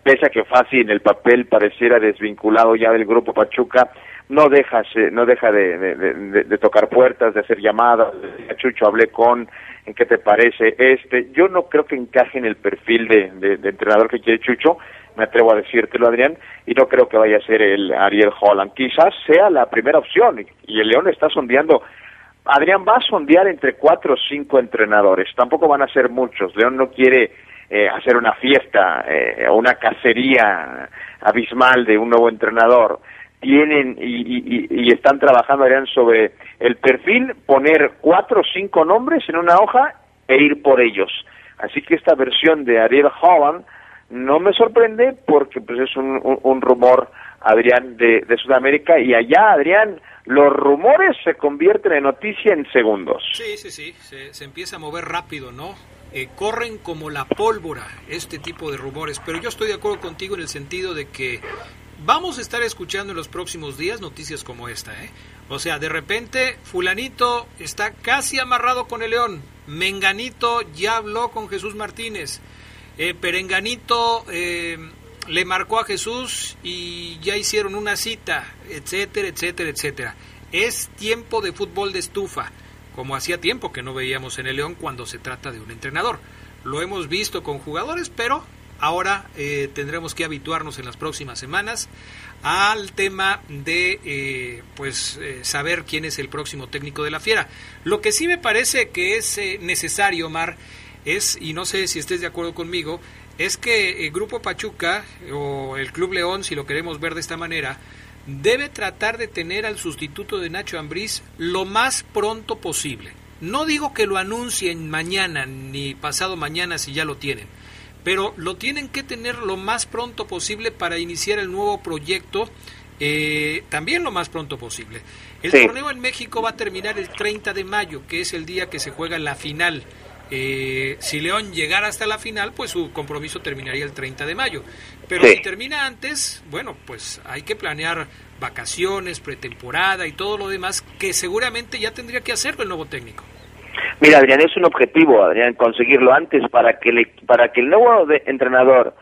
pese a que Fácil en el papel pareciera desvinculado ya del grupo Pachuca, no deja, se- no deja de, de- de- de tocar puertas, de hacer llamadas, Chucho, hablé con, ¿en qué te parece este? Yo no creo que encaje en el perfil de, entrenador que quiere Chucho, me atrevo a decírtelo, Adrián, y no creo que vaya a ser el Ariel Holland. Quizás sea la primera opción, y el León está sondeando Adrián va a sondear entre cuatro o cinco entrenadores. Tampoco van a ser muchos. León no quiere eh, hacer una fiesta eh, o una cacería abismal de un nuevo entrenador. Tienen y, y- están trabajando, Adrián, sobre el perfil, poner cuatro o cinco nombres en una hoja e ir por ellos. Así que esta versión de Ariel Holland no me sorprende porque pues es un, un- rumor, Adrián, de, de Sudamérica y allá, Adrián, los rumores se convierten en noticia en segundos. Sí, sí, sí, se empieza a mover rápido, ¿no? Eh, corren como la pólvora este tipo de rumores, pero yo estoy de acuerdo contigo en el sentido de que vamos a estar escuchando en los próximos días noticias como esta, ¿eh? O sea, de repente fulanito está casi amarrado con el León, Menganito ya habló con Jesús Martínez, eh, Perenganito eh, le marcó a Jesús y ya hicieron una cita, etcétera, etcétera, etcétera. Es tiempo de fútbol de estufa, como hacía tiempo que no veíamos en el León cuando se trata de un entrenador. Lo hemos visto con jugadores, pero ahora eh, tendremos que habituarnos en las próximas semanas al tema de eh, pues eh, saber quién es el próximo técnico de la Fiera. Lo que sí me parece que es eh, necesario, Omar, es, y no sé si estés de acuerdo conmigo, es que el Grupo Pachuca o el Club León, si lo queremos ver de esta manera, debe tratar de tener al sustituto de Nacho Ambriz lo más pronto posible. No digo que lo anuncien mañana ni pasado mañana si ya lo tienen, pero lo tienen que tener lo más pronto posible para iniciar el nuevo proyecto, eh, también lo más pronto posible. El Sí. torneo en México va a terminar el 30 de mayo, que es el día que se juega la final. Eh, si León llegara hasta la final, pues su compromiso terminaría el 30 de mayo. Pero Sí. si termina antes, bueno, pues hay que planear vacaciones, pretemporada y todo lo demás, que seguramente ya tendría que hacerlo el nuevo técnico. Mira, Adrián, es un objetivo, Adrián, conseguirlo antes para que, le, para que el nuevo de- entrenador,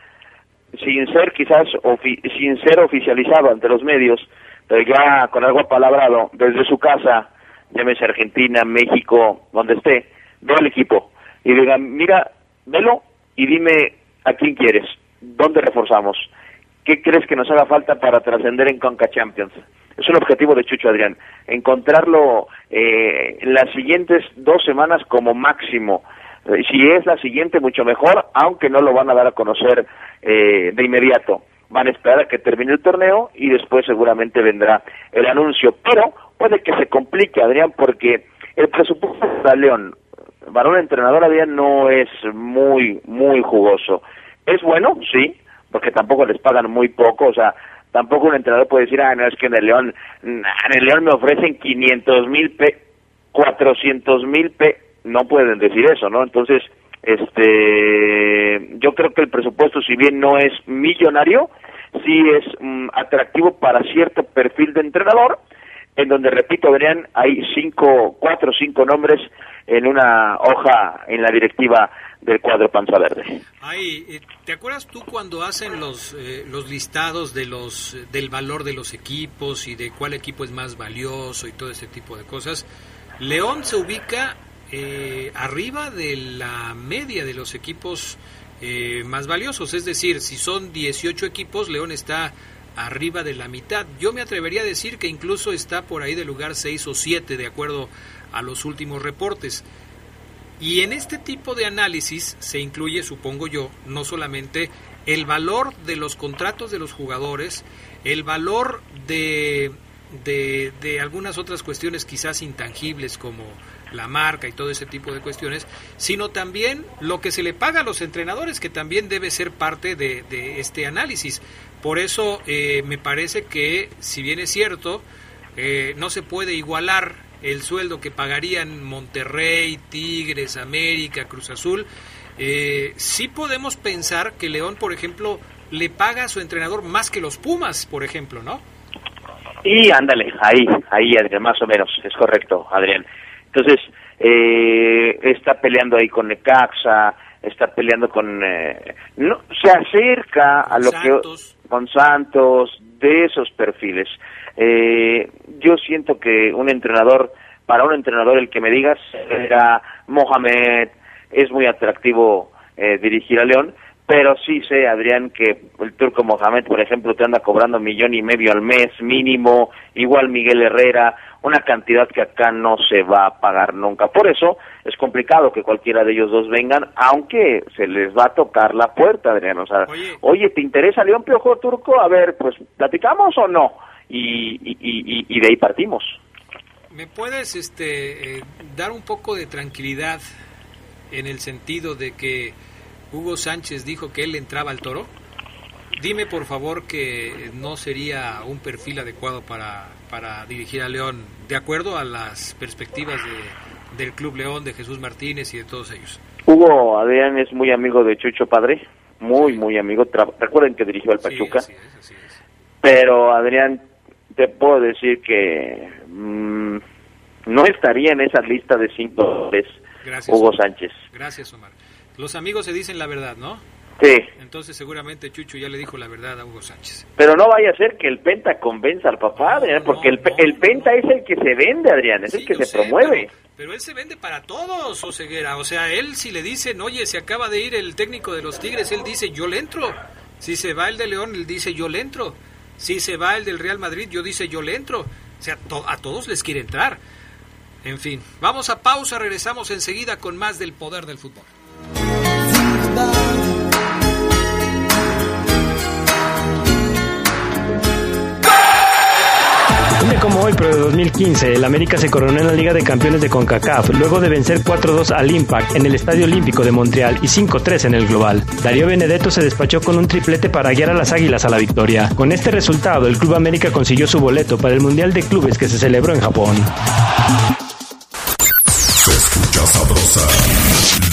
sin ser quizás ofi- sin ser oficializado ante los medios, pero ya con algo apalabrado desde su casa, llámese Argentina, México, donde esté, vea el equipo y diga, mira, velo y dime a quién quieres, dónde reforzamos, qué crees que nos haga falta para trascender en Conca Champions. Es un objetivo de Chucho Adrián, encontrarlo eh, las siguientes dos semanas como máximo. Eh, si es la siguiente, mucho mejor, aunque no lo van a dar a conocer eh, de inmediato. Van a esperar a que termine el torneo y después seguramente vendrá el anuncio. Pero puede que se complique, Adrián, porque el presupuesto de León, varón entrenador, Adrián, no es muy, muy jugoso. Es bueno, sí, porque tampoco les pagan muy poco, o sea, tampoco un entrenador puede decir, ah, no, es que en el León, en el León me ofrecen 500 mil P, 400 mil P, no pueden decir eso, ¿no? Entonces, este, yo creo que el presupuesto, si bien no es millonario, sí es mm, atractivo para cierto perfil de entrenador, en donde, repito, Adrián, hay cinco, cuatro o cinco nombres en una hoja en la directiva del cuadro Panza Verde. Ay, eh, ¿te acuerdas tú cuando hacen los eh, los listados de los del valor de los equipos y de cuál equipo es más valioso y todo ese tipo de cosas? León se ubica eh, arriba de la media de los equipos eh, más valiosos, es decir, si son 18 equipos, León está arriba de la mitad. Yo me atrevería a decir que incluso está por ahí de lugar 6 o 7, de acuerdo a los últimos reportes. Y en este tipo de análisis se incluye, supongo yo, no solamente el valor de los contratos de los jugadores, el valor de, de, de algunas otras cuestiones quizás intangibles como la marca y todo ese tipo de cuestiones, sino también lo que se le paga a los entrenadores, que también debe ser parte de, de este análisis. Por eso eh, me parece que, si bien es cierto, eh, no se puede igualar el sueldo que pagarían Monterrey, Tigres, América, Cruz Azul, eh, sí podemos pensar que León, por ejemplo, le paga a su entrenador más que los Pumas, por ejemplo, ¿no? Y ándale, ahí, ahí, Adrián, más o menos, es correcto, Adrián. Entonces, eh, está peleando ahí con Necaxa, está peleando con... Eh, no, se acerca a lo Santos. que... Con Santos, de esos perfiles. Eh, yo siento que un entrenador, para un entrenador el que me digas, era Mohamed, es muy atractivo eh, dirigir a León, pero sí sé, Adrián, que el turco Mohamed, por ejemplo, te anda cobrando millón y medio al mes mínimo, igual Miguel Herrera, una cantidad que acá no se va a pagar nunca. Por eso es complicado que cualquiera de ellos dos vengan, aunque se les va a tocar la puerta, Adrián. O sea, oye, ¿te interesa León Piojo Turco? A ver, pues, ¿platicamos o no? Y, y, y, y de ahí partimos. ¿Me puedes este, eh, dar un poco de tranquilidad en el sentido de que Hugo Sánchez dijo que él entraba al toro? Dime por favor que no sería un perfil adecuado para, para dirigir a León, de acuerdo a las perspectivas de, del Club León, de Jesús Martínez y de todos ellos. Hugo Adrián es muy amigo de Chucho Padre, muy, muy amigo. Tra- Recuerden que dirigió al Pachuca. Pero Adrián, te puedo decir que mm, no estaría en esa lista de cinco Gracias. Hugo Sánchez. Gracias, Omar. Los amigos se dicen la verdad, ¿no? Sí, Entonces seguramente Chucho ya le dijo la verdad a Hugo Sánchez. pero no vaya a ser que el Penta convenza al papá, Adrián, porque el, pe- el Penta es el que se vende, Adrián, es el que se promueve. Pero él se vende para todos, Oseguera. O sea, él si le dicen, oye, se acaba de ir el técnico de los Tigres, él dice, yo le entro. Si se va el de León, él dice, yo le entro. Si se va el del Real Madrid, yo dice, yo le entro. O sea, to- a todos les quiere entrar. En fin, vamos a pausa, regresamos enseguida con más del poder del fútbol. De 2015, el América se coronó en la Liga de Campeones de CONCACAF, luego de vencer 4-2 al Impact en el Estadio Olímpico de Montreal y 5-3 en el Global. Darío Benedetto se despachó con un triplete para guiar a las Águilas a la victoria. Con este resultado, el Club América consiguió su boleto para el Mundial de Clubes que se celebró en Japón. Se escucha sabrosa,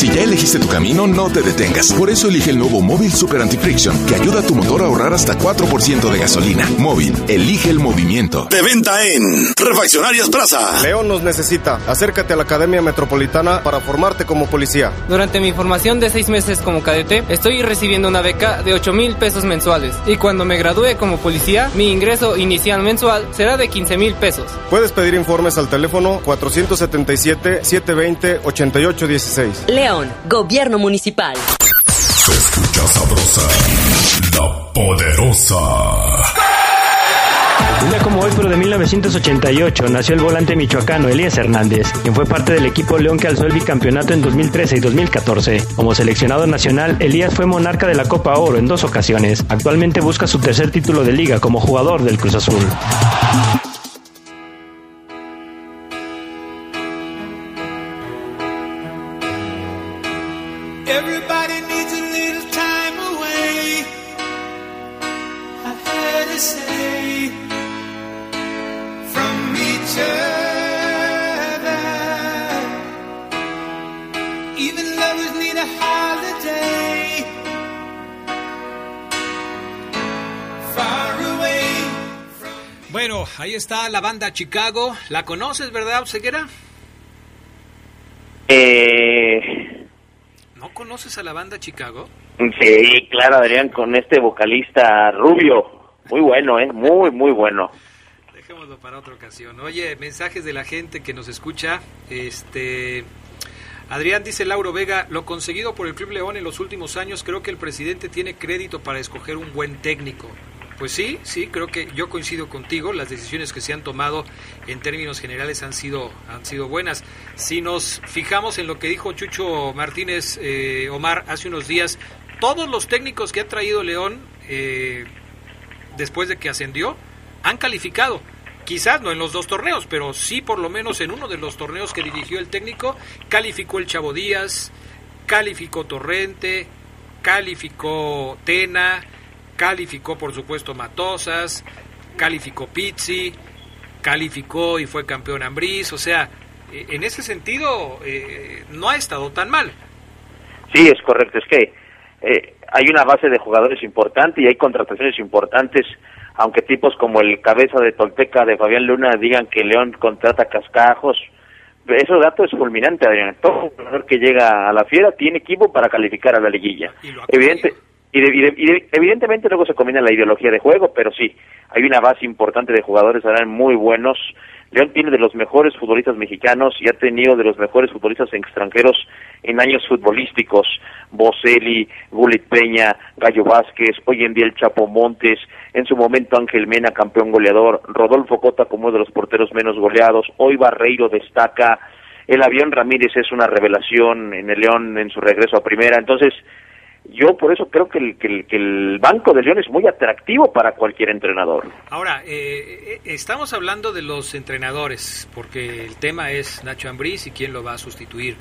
Si ya elegiste tu camino, no te detengas. Por eso elige el nuevo Móvil Super Anti-Friction, que ayuda a tu motor a ahorrar hasta 4% de gasolina. Móvil, elige el movimiento. De venta en Refaccionarias Plaza. León nos necesita. Acércate a la Academia Metropolitana para formarte como policía. Durante mi formación de seis meses como cadete, estoy recibiendo una beca de 8 mil pesos mensuales. Y cuando me gradúe como policía, mi ingreso inicial mensual será de 15 mil pesos. Puedes pedir informes al teléfono 477-720-8816. León, Gobierno Municipal. Se escucha sabrosa, la poderosa. Un día como hoy, pero de 1988, nació el volante michoacano Elías Hernández, quien fue parte del equipo León que alzó el bicampeonato en 2013 y 2014. Como seleccionado nacional, Elías fue monarca de la Copa Oro en dos ocasiones. Actualmente busca su tercer título de liga como jugador del Cruz Azul. Está la banda Chicago. ¿La conoces, verdad, Oseguera? Eh, ¿No conoces a la banda Chicago? sí, claro, Adrián, con este vocalista rubio. Muy bueno, ¿eh? Muy, muy bueno. dejémoslo para otra ocasión. Oye, mensajes de la gente que nos escucha. Este. Adrián dice Lauro Vega, lo conseguido por el Club León en los últimos años, creo que el presidente tiene crédito para escoger un buen técnico. Pues sí, sí, creo que yo coincido contigo, las decisiones que se han tomado en términos generales han sido, han sido buenas. Si nos fijamos en lo que dijo Chucho Martínez eh, Omar hace unos días, todos los técnicos que ha traído León eh, después de que ascendió han calificado. Quizás no en los dos torneos, pero sí por lo menos en uno de los torneos que dirigió el técnico, calificó el Chavo Díaz, calificó Torrente, calificó Tena, calificó por supuesto Matosas, calificó Pizzi, calificó y fue campeón Ambriz, o sea, eh, en ese sentido eh, no ha estado tan mal. Sí, es correcto, es que eh, hay una base de jugadores importante y hay contrataciones importantes aunque tipos como el cabeza de Tolteca de Fabián Luna digan que León contrata cascajos, ese dato es fulminante, Adrián. Todo jugador que llega a la fiera tiene equipo para calificar a la liguilla. Evidente, y, de- y de- y de- evidentemente luego se combina la ideología de juego, pero sí, hay una base importante de jugadores, Adrián, muy buenos. León tiene de los mejores futbolistas mexicanos y ha tenido de los mejores futbolistas extranjeros en años futbolísticos. Boselli, Gulit Peña, Gallo Vázquez, hoy en día el Chapo Montes, en su momento Ángel Mena, campeón goleador, Rodolfo Cota como uno de los porteros menos goleados, hoy Barreiro destaca, el avión Ramírez es una revelación en el León en su regreso a primera, entonces yo por eso creo que el, que el, que el banco de León es muy atractivo para cualquier entrenador. Ahora, eh, eh, estamos hablando de los entrenadores, porque el tema es Nacho Ambriz y quién lo va a sustituir.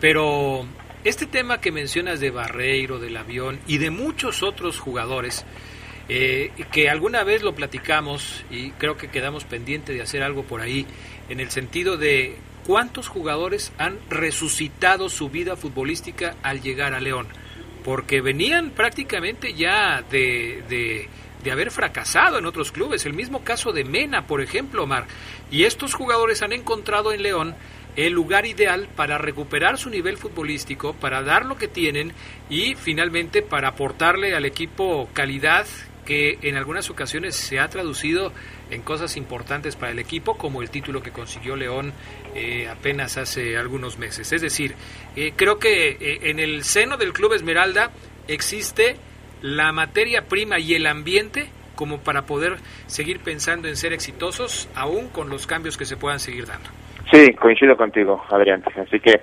Pero este tema que mencionas de Barreiro, del avión y de muchos otros jugadores, eh, que alguna vez lo platicamos y creo que quedamos pendiente de hacer algo por ahí, en el sentido de cuántos jugadores han resucitado su vida futbolística al llegar a León, porque venían prácticamente ya de, de, de haber fracasado en otros clubes, el mismo caso de Mena, por ejemplo, Omar, y estos jugadores han encontrado en León el lugar ideal para recuperar su nivel futbolístico, para dar lo que tienen y finalmente para aportarle al equipo calidad que en algunas ocasiones se ha traducido en cosas importantes para el equipo, como el título que consiguió León eh, apenas hace algunos meses. Es decir, eh, creo que eh, en el seno del Club Esmeralda existe la materia prima y el ambiente como para poder seguir pensando en ser exitosos, aún con los cambios que se puedan seguir dando. Sí, coincido contigo, Adrián. Así que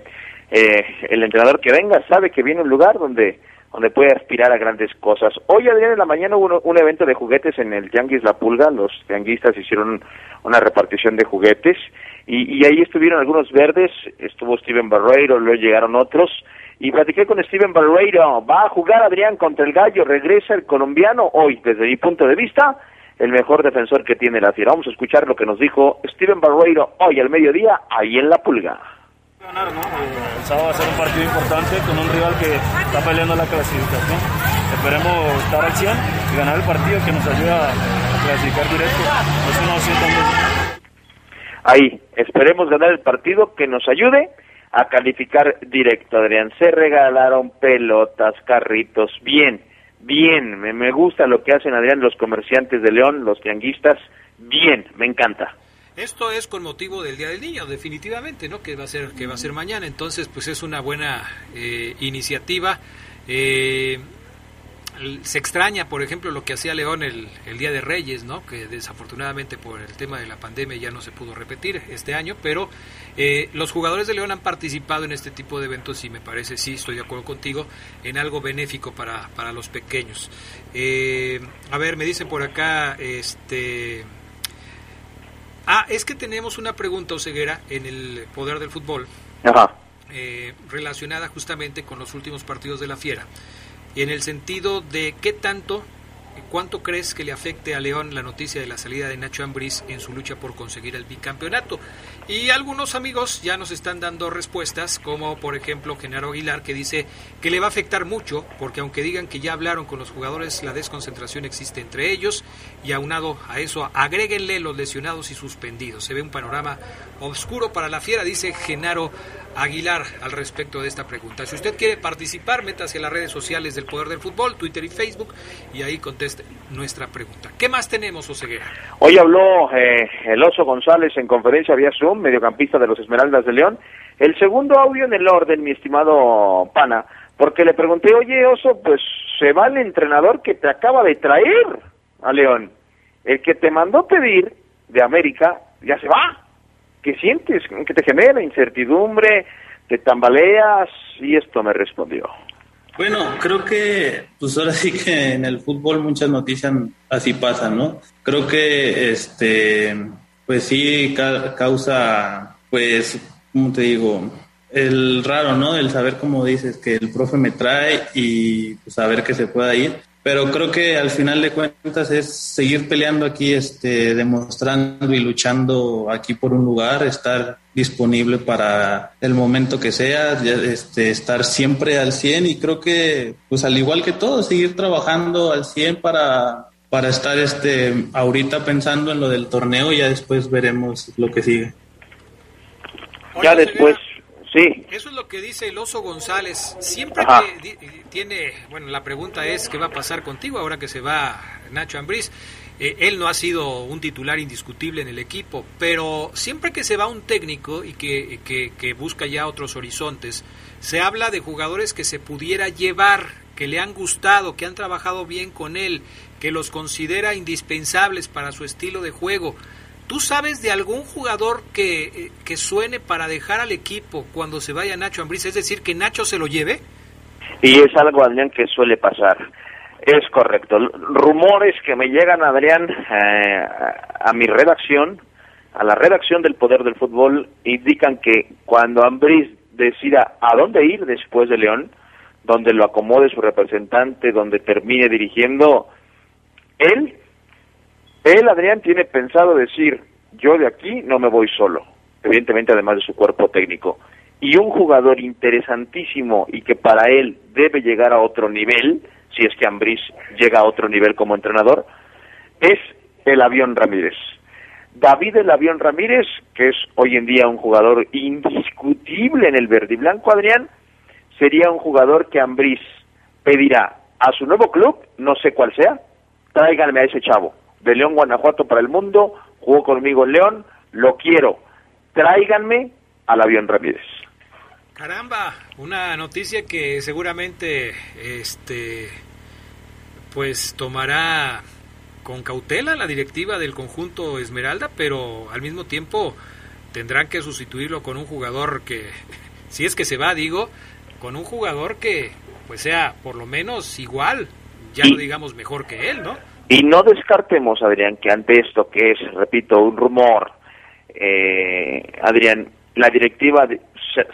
eh, el entrenador que venga sabe que viene un lugar donde donde puede aspirar a grandes cosas. Hoy, Adrián, en la mañana hubo un evento de juguetes en el Tianguis La Pulga. Los tianguistas hicieron una repartición de juguetes y, y ahí estuvieron algunos verdes. Estuvo Steven Barreiro, luego llegaron otros. Y platiqué con Steven Barreiro. Va a jugar Adrián contra el Gallo. Regresa el colombiano hoy, desde mi punto de vista, el mejor defensor que tiene la fiera. Vamos a escuchar lo que nos dijo Steven Barreiro hoy al mediodía, ahí en La Pulga. Ganar, ¿no? Eh, El sábado va a ser un partido importante con un rival que está peleando la clasificación. Esperemos estar al 100 y ganar el partido que nos ayuda a clasificar directo. También. Ahí, esperemos ganar el partido que nos ayude a calificar directo, Adrián. Se regalaron pelotas, carritos, bien, bien. Me gusta lo que hacen, Adrián, los comerciantes de León, los tianguistas. Bien, me encanta. Esto es con motivo del Día del Niño, definitivamente, ¿no? Que va a ser que va a ser mañana. Entonces, pues es una buena eh, iniciativa. Eh, se extraña, por ejemplo, lo que hacía León el, el Día de Reyes, ¿no? Que desafortunadamente por el tema de la pandemia ya no se pudo repetir este año, pero eh, los jugadores de León han participado en este tipo de eventos y me parece, sí, estoy de acuerdo contigo, en algo benéfico para, para los pequeños. Eh, a ver, me dicen por acá, este... Ah, es que tenemos una pregunta, Oseguera, en el poder del fútbol, Ajá. eh, relacionada justamente con los últimos partidos de la Fiera, y en el sentido de qué tanto, cuánto crees que le afecte a León la noticia de la salida de Nacho Ambriz en su lucha por conseguir el bicampeonato. Y algunos amigos ya nos están dando respuestas, como por ejemplo Genaro Aguilar, que dice que le va a afectar mucho, porque aunque digan que ya hablaron con los jugadores, la desconcentración existe entre ellos, y aunado a eso, agréguenle los lesionados y suspendidos. Se ve un panorama oscuro para la fiera, dice Genaro Aguilar al respecto de esta pregunta. Si usted quiere participar, métase a las redes sociales del Poder del Fútbol, Twitter y Facebook, y ahí conteste. nuestra pregunta. ¿Qué más tenemos, Oseguera? Hoy habló eh, el Oso González en conferencia vía Zoom, mediocampista de los Esmeraldas de León. El segundo audio en el orden, mi estimado Pana, porque le pregunté, oye Oso, pues se va el entrenador que te acaba de traer a León. El que te mandó pedir de América, ya se va. ¿Qué sientes? ¿Qué te genera? Incertidumbre, te tambaleas y esto me respondió. Bueno, creo que pues ahora sí que en el fútbol muchas noticias así pasan, ¿no? Creo que este pues sí ca- causa pues ¿cómo te digo? El raro, ¿no? El saber como dices que el profe me trae y pues, saber que se pueda ir. Pero creo que al final de cuentas es seguir peleando aquí, este, demostrando y luchando aquí por un lugar, estar disponible para el momento que sea, este, estar siempre al 100 y creo que, pues al igual que todos, seguir trabajando al 100 para, para estar este, ahorita pensando en lo del torneo y ya después veremos lo que sigue. Ya después, sí. Eso es lo que dice el oso González. Siempre Ajá. que di- tiene, bueno, la pregunta es qué va a pasar contigo ahora que se va Nacho Ambriz. Eh, él no ha sido un titular indiscutible en el equipo, pero siempre que se va un técnico y que, que- que busca ya otros horizontes, se habla de jugadores que se pudiera llevar, que le han gustado, que han trabajado bien con él, que los considera indispensables para su estilo de juego. ¿Tú sabes de algún jugador que, eh, que suene para dejar al equipo cuando se vaya Nacho Ambriz? Es decir, que Nacho se lo lleve. Y es algo, Adrián, que suele pasar. Es correcto. Rumores que me llegan, Adrián, eh, a, a mi redacción, a la redacción del Poder del Fútbol, indican que cuando Ambriz decida a dónde ir después de León, donde lo acomode su representante, donde termine dirigiendo, él, él, Adrián, tiene pensado decir, yo de aquí no me voy solo, evidentemente además de su cuerpo técnico. Y un jugador interesantísimo y que para él debe llegar a otro nivel, si es que Ambriz llega a otro nivel como entrenador, es el avión Ramírez. David el avión Ramírez, que es hoy en día un jugador indiscutible en el verde y blanco, Adrián, sería un jugador que Ambriz pedirá a su nuevo club, no sé cuál sea, tráiganme a ese chavo, de León, Guanajuato para el mundo, jugó conmigo en León, lo quiero, tráiganme al avión Ramírez. Caramba, una noticia que seguramente este pues tomará con cautela la directiva del conjunto Esmeralda, pero al mismo tiempo tendrán que sustituirlo con un jugador que si es que se va, digo, con un jugador que pues sea por lo menos igual, ya no digamos mejor que él, ¿no? Y no descartemos, Adrián, que ante esto que es, repito, un rumor, eh, Adrián, la directiva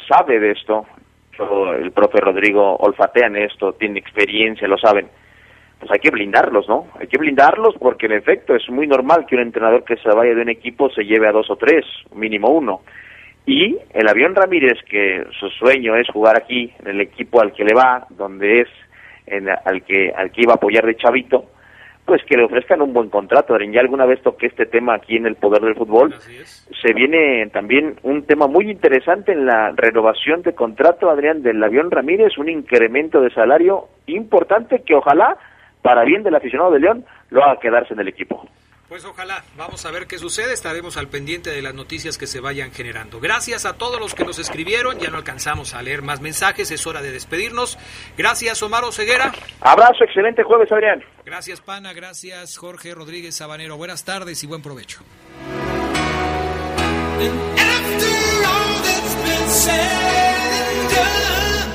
sabe de esto, el profe Rodrigo olfatea esto, tiene experiencia, lo saben. Pues hay que blindarlos, ¿no? Hay que blindarlos porque en efecto es muy normal que un entrenador que se vaya de un equipo se lleve a dos o tres, mínimo uno. Y el avión Ramírez, que su sueño es jugar aquí, en el equipo al que le va, donde es, en, al, que, al que iba a apoyar de Chavito, pues que le ofrezcan un buen contrato. Adrián, ya alguna vez toqué este tema aquí en el Poder del Fútbol. Se viene también un tema muy interesante en la renovación de contrato, Adrián, del avión Ramírez, un incremento de salario importante que ojalá, para bien del aficionado de León, lo haga quedarse en el equipo. Pues ojalá, vamos a ver qué sucede, estaremos al pendiente de las noticias que se vayan generando. Gracias a todos los que nos escribieron, ya no alcanzamos a leer más mensajes, es hora de despedirnos. Gracias Omar Ceguera. Abrazo, excelente jueves, Adrián. Gracias Pana, gracias Jorge Rodríguez Sabanero. Buenas tardes y buen provecho.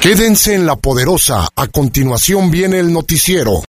Quédense en la poderosa. A continuación viene el noticiero.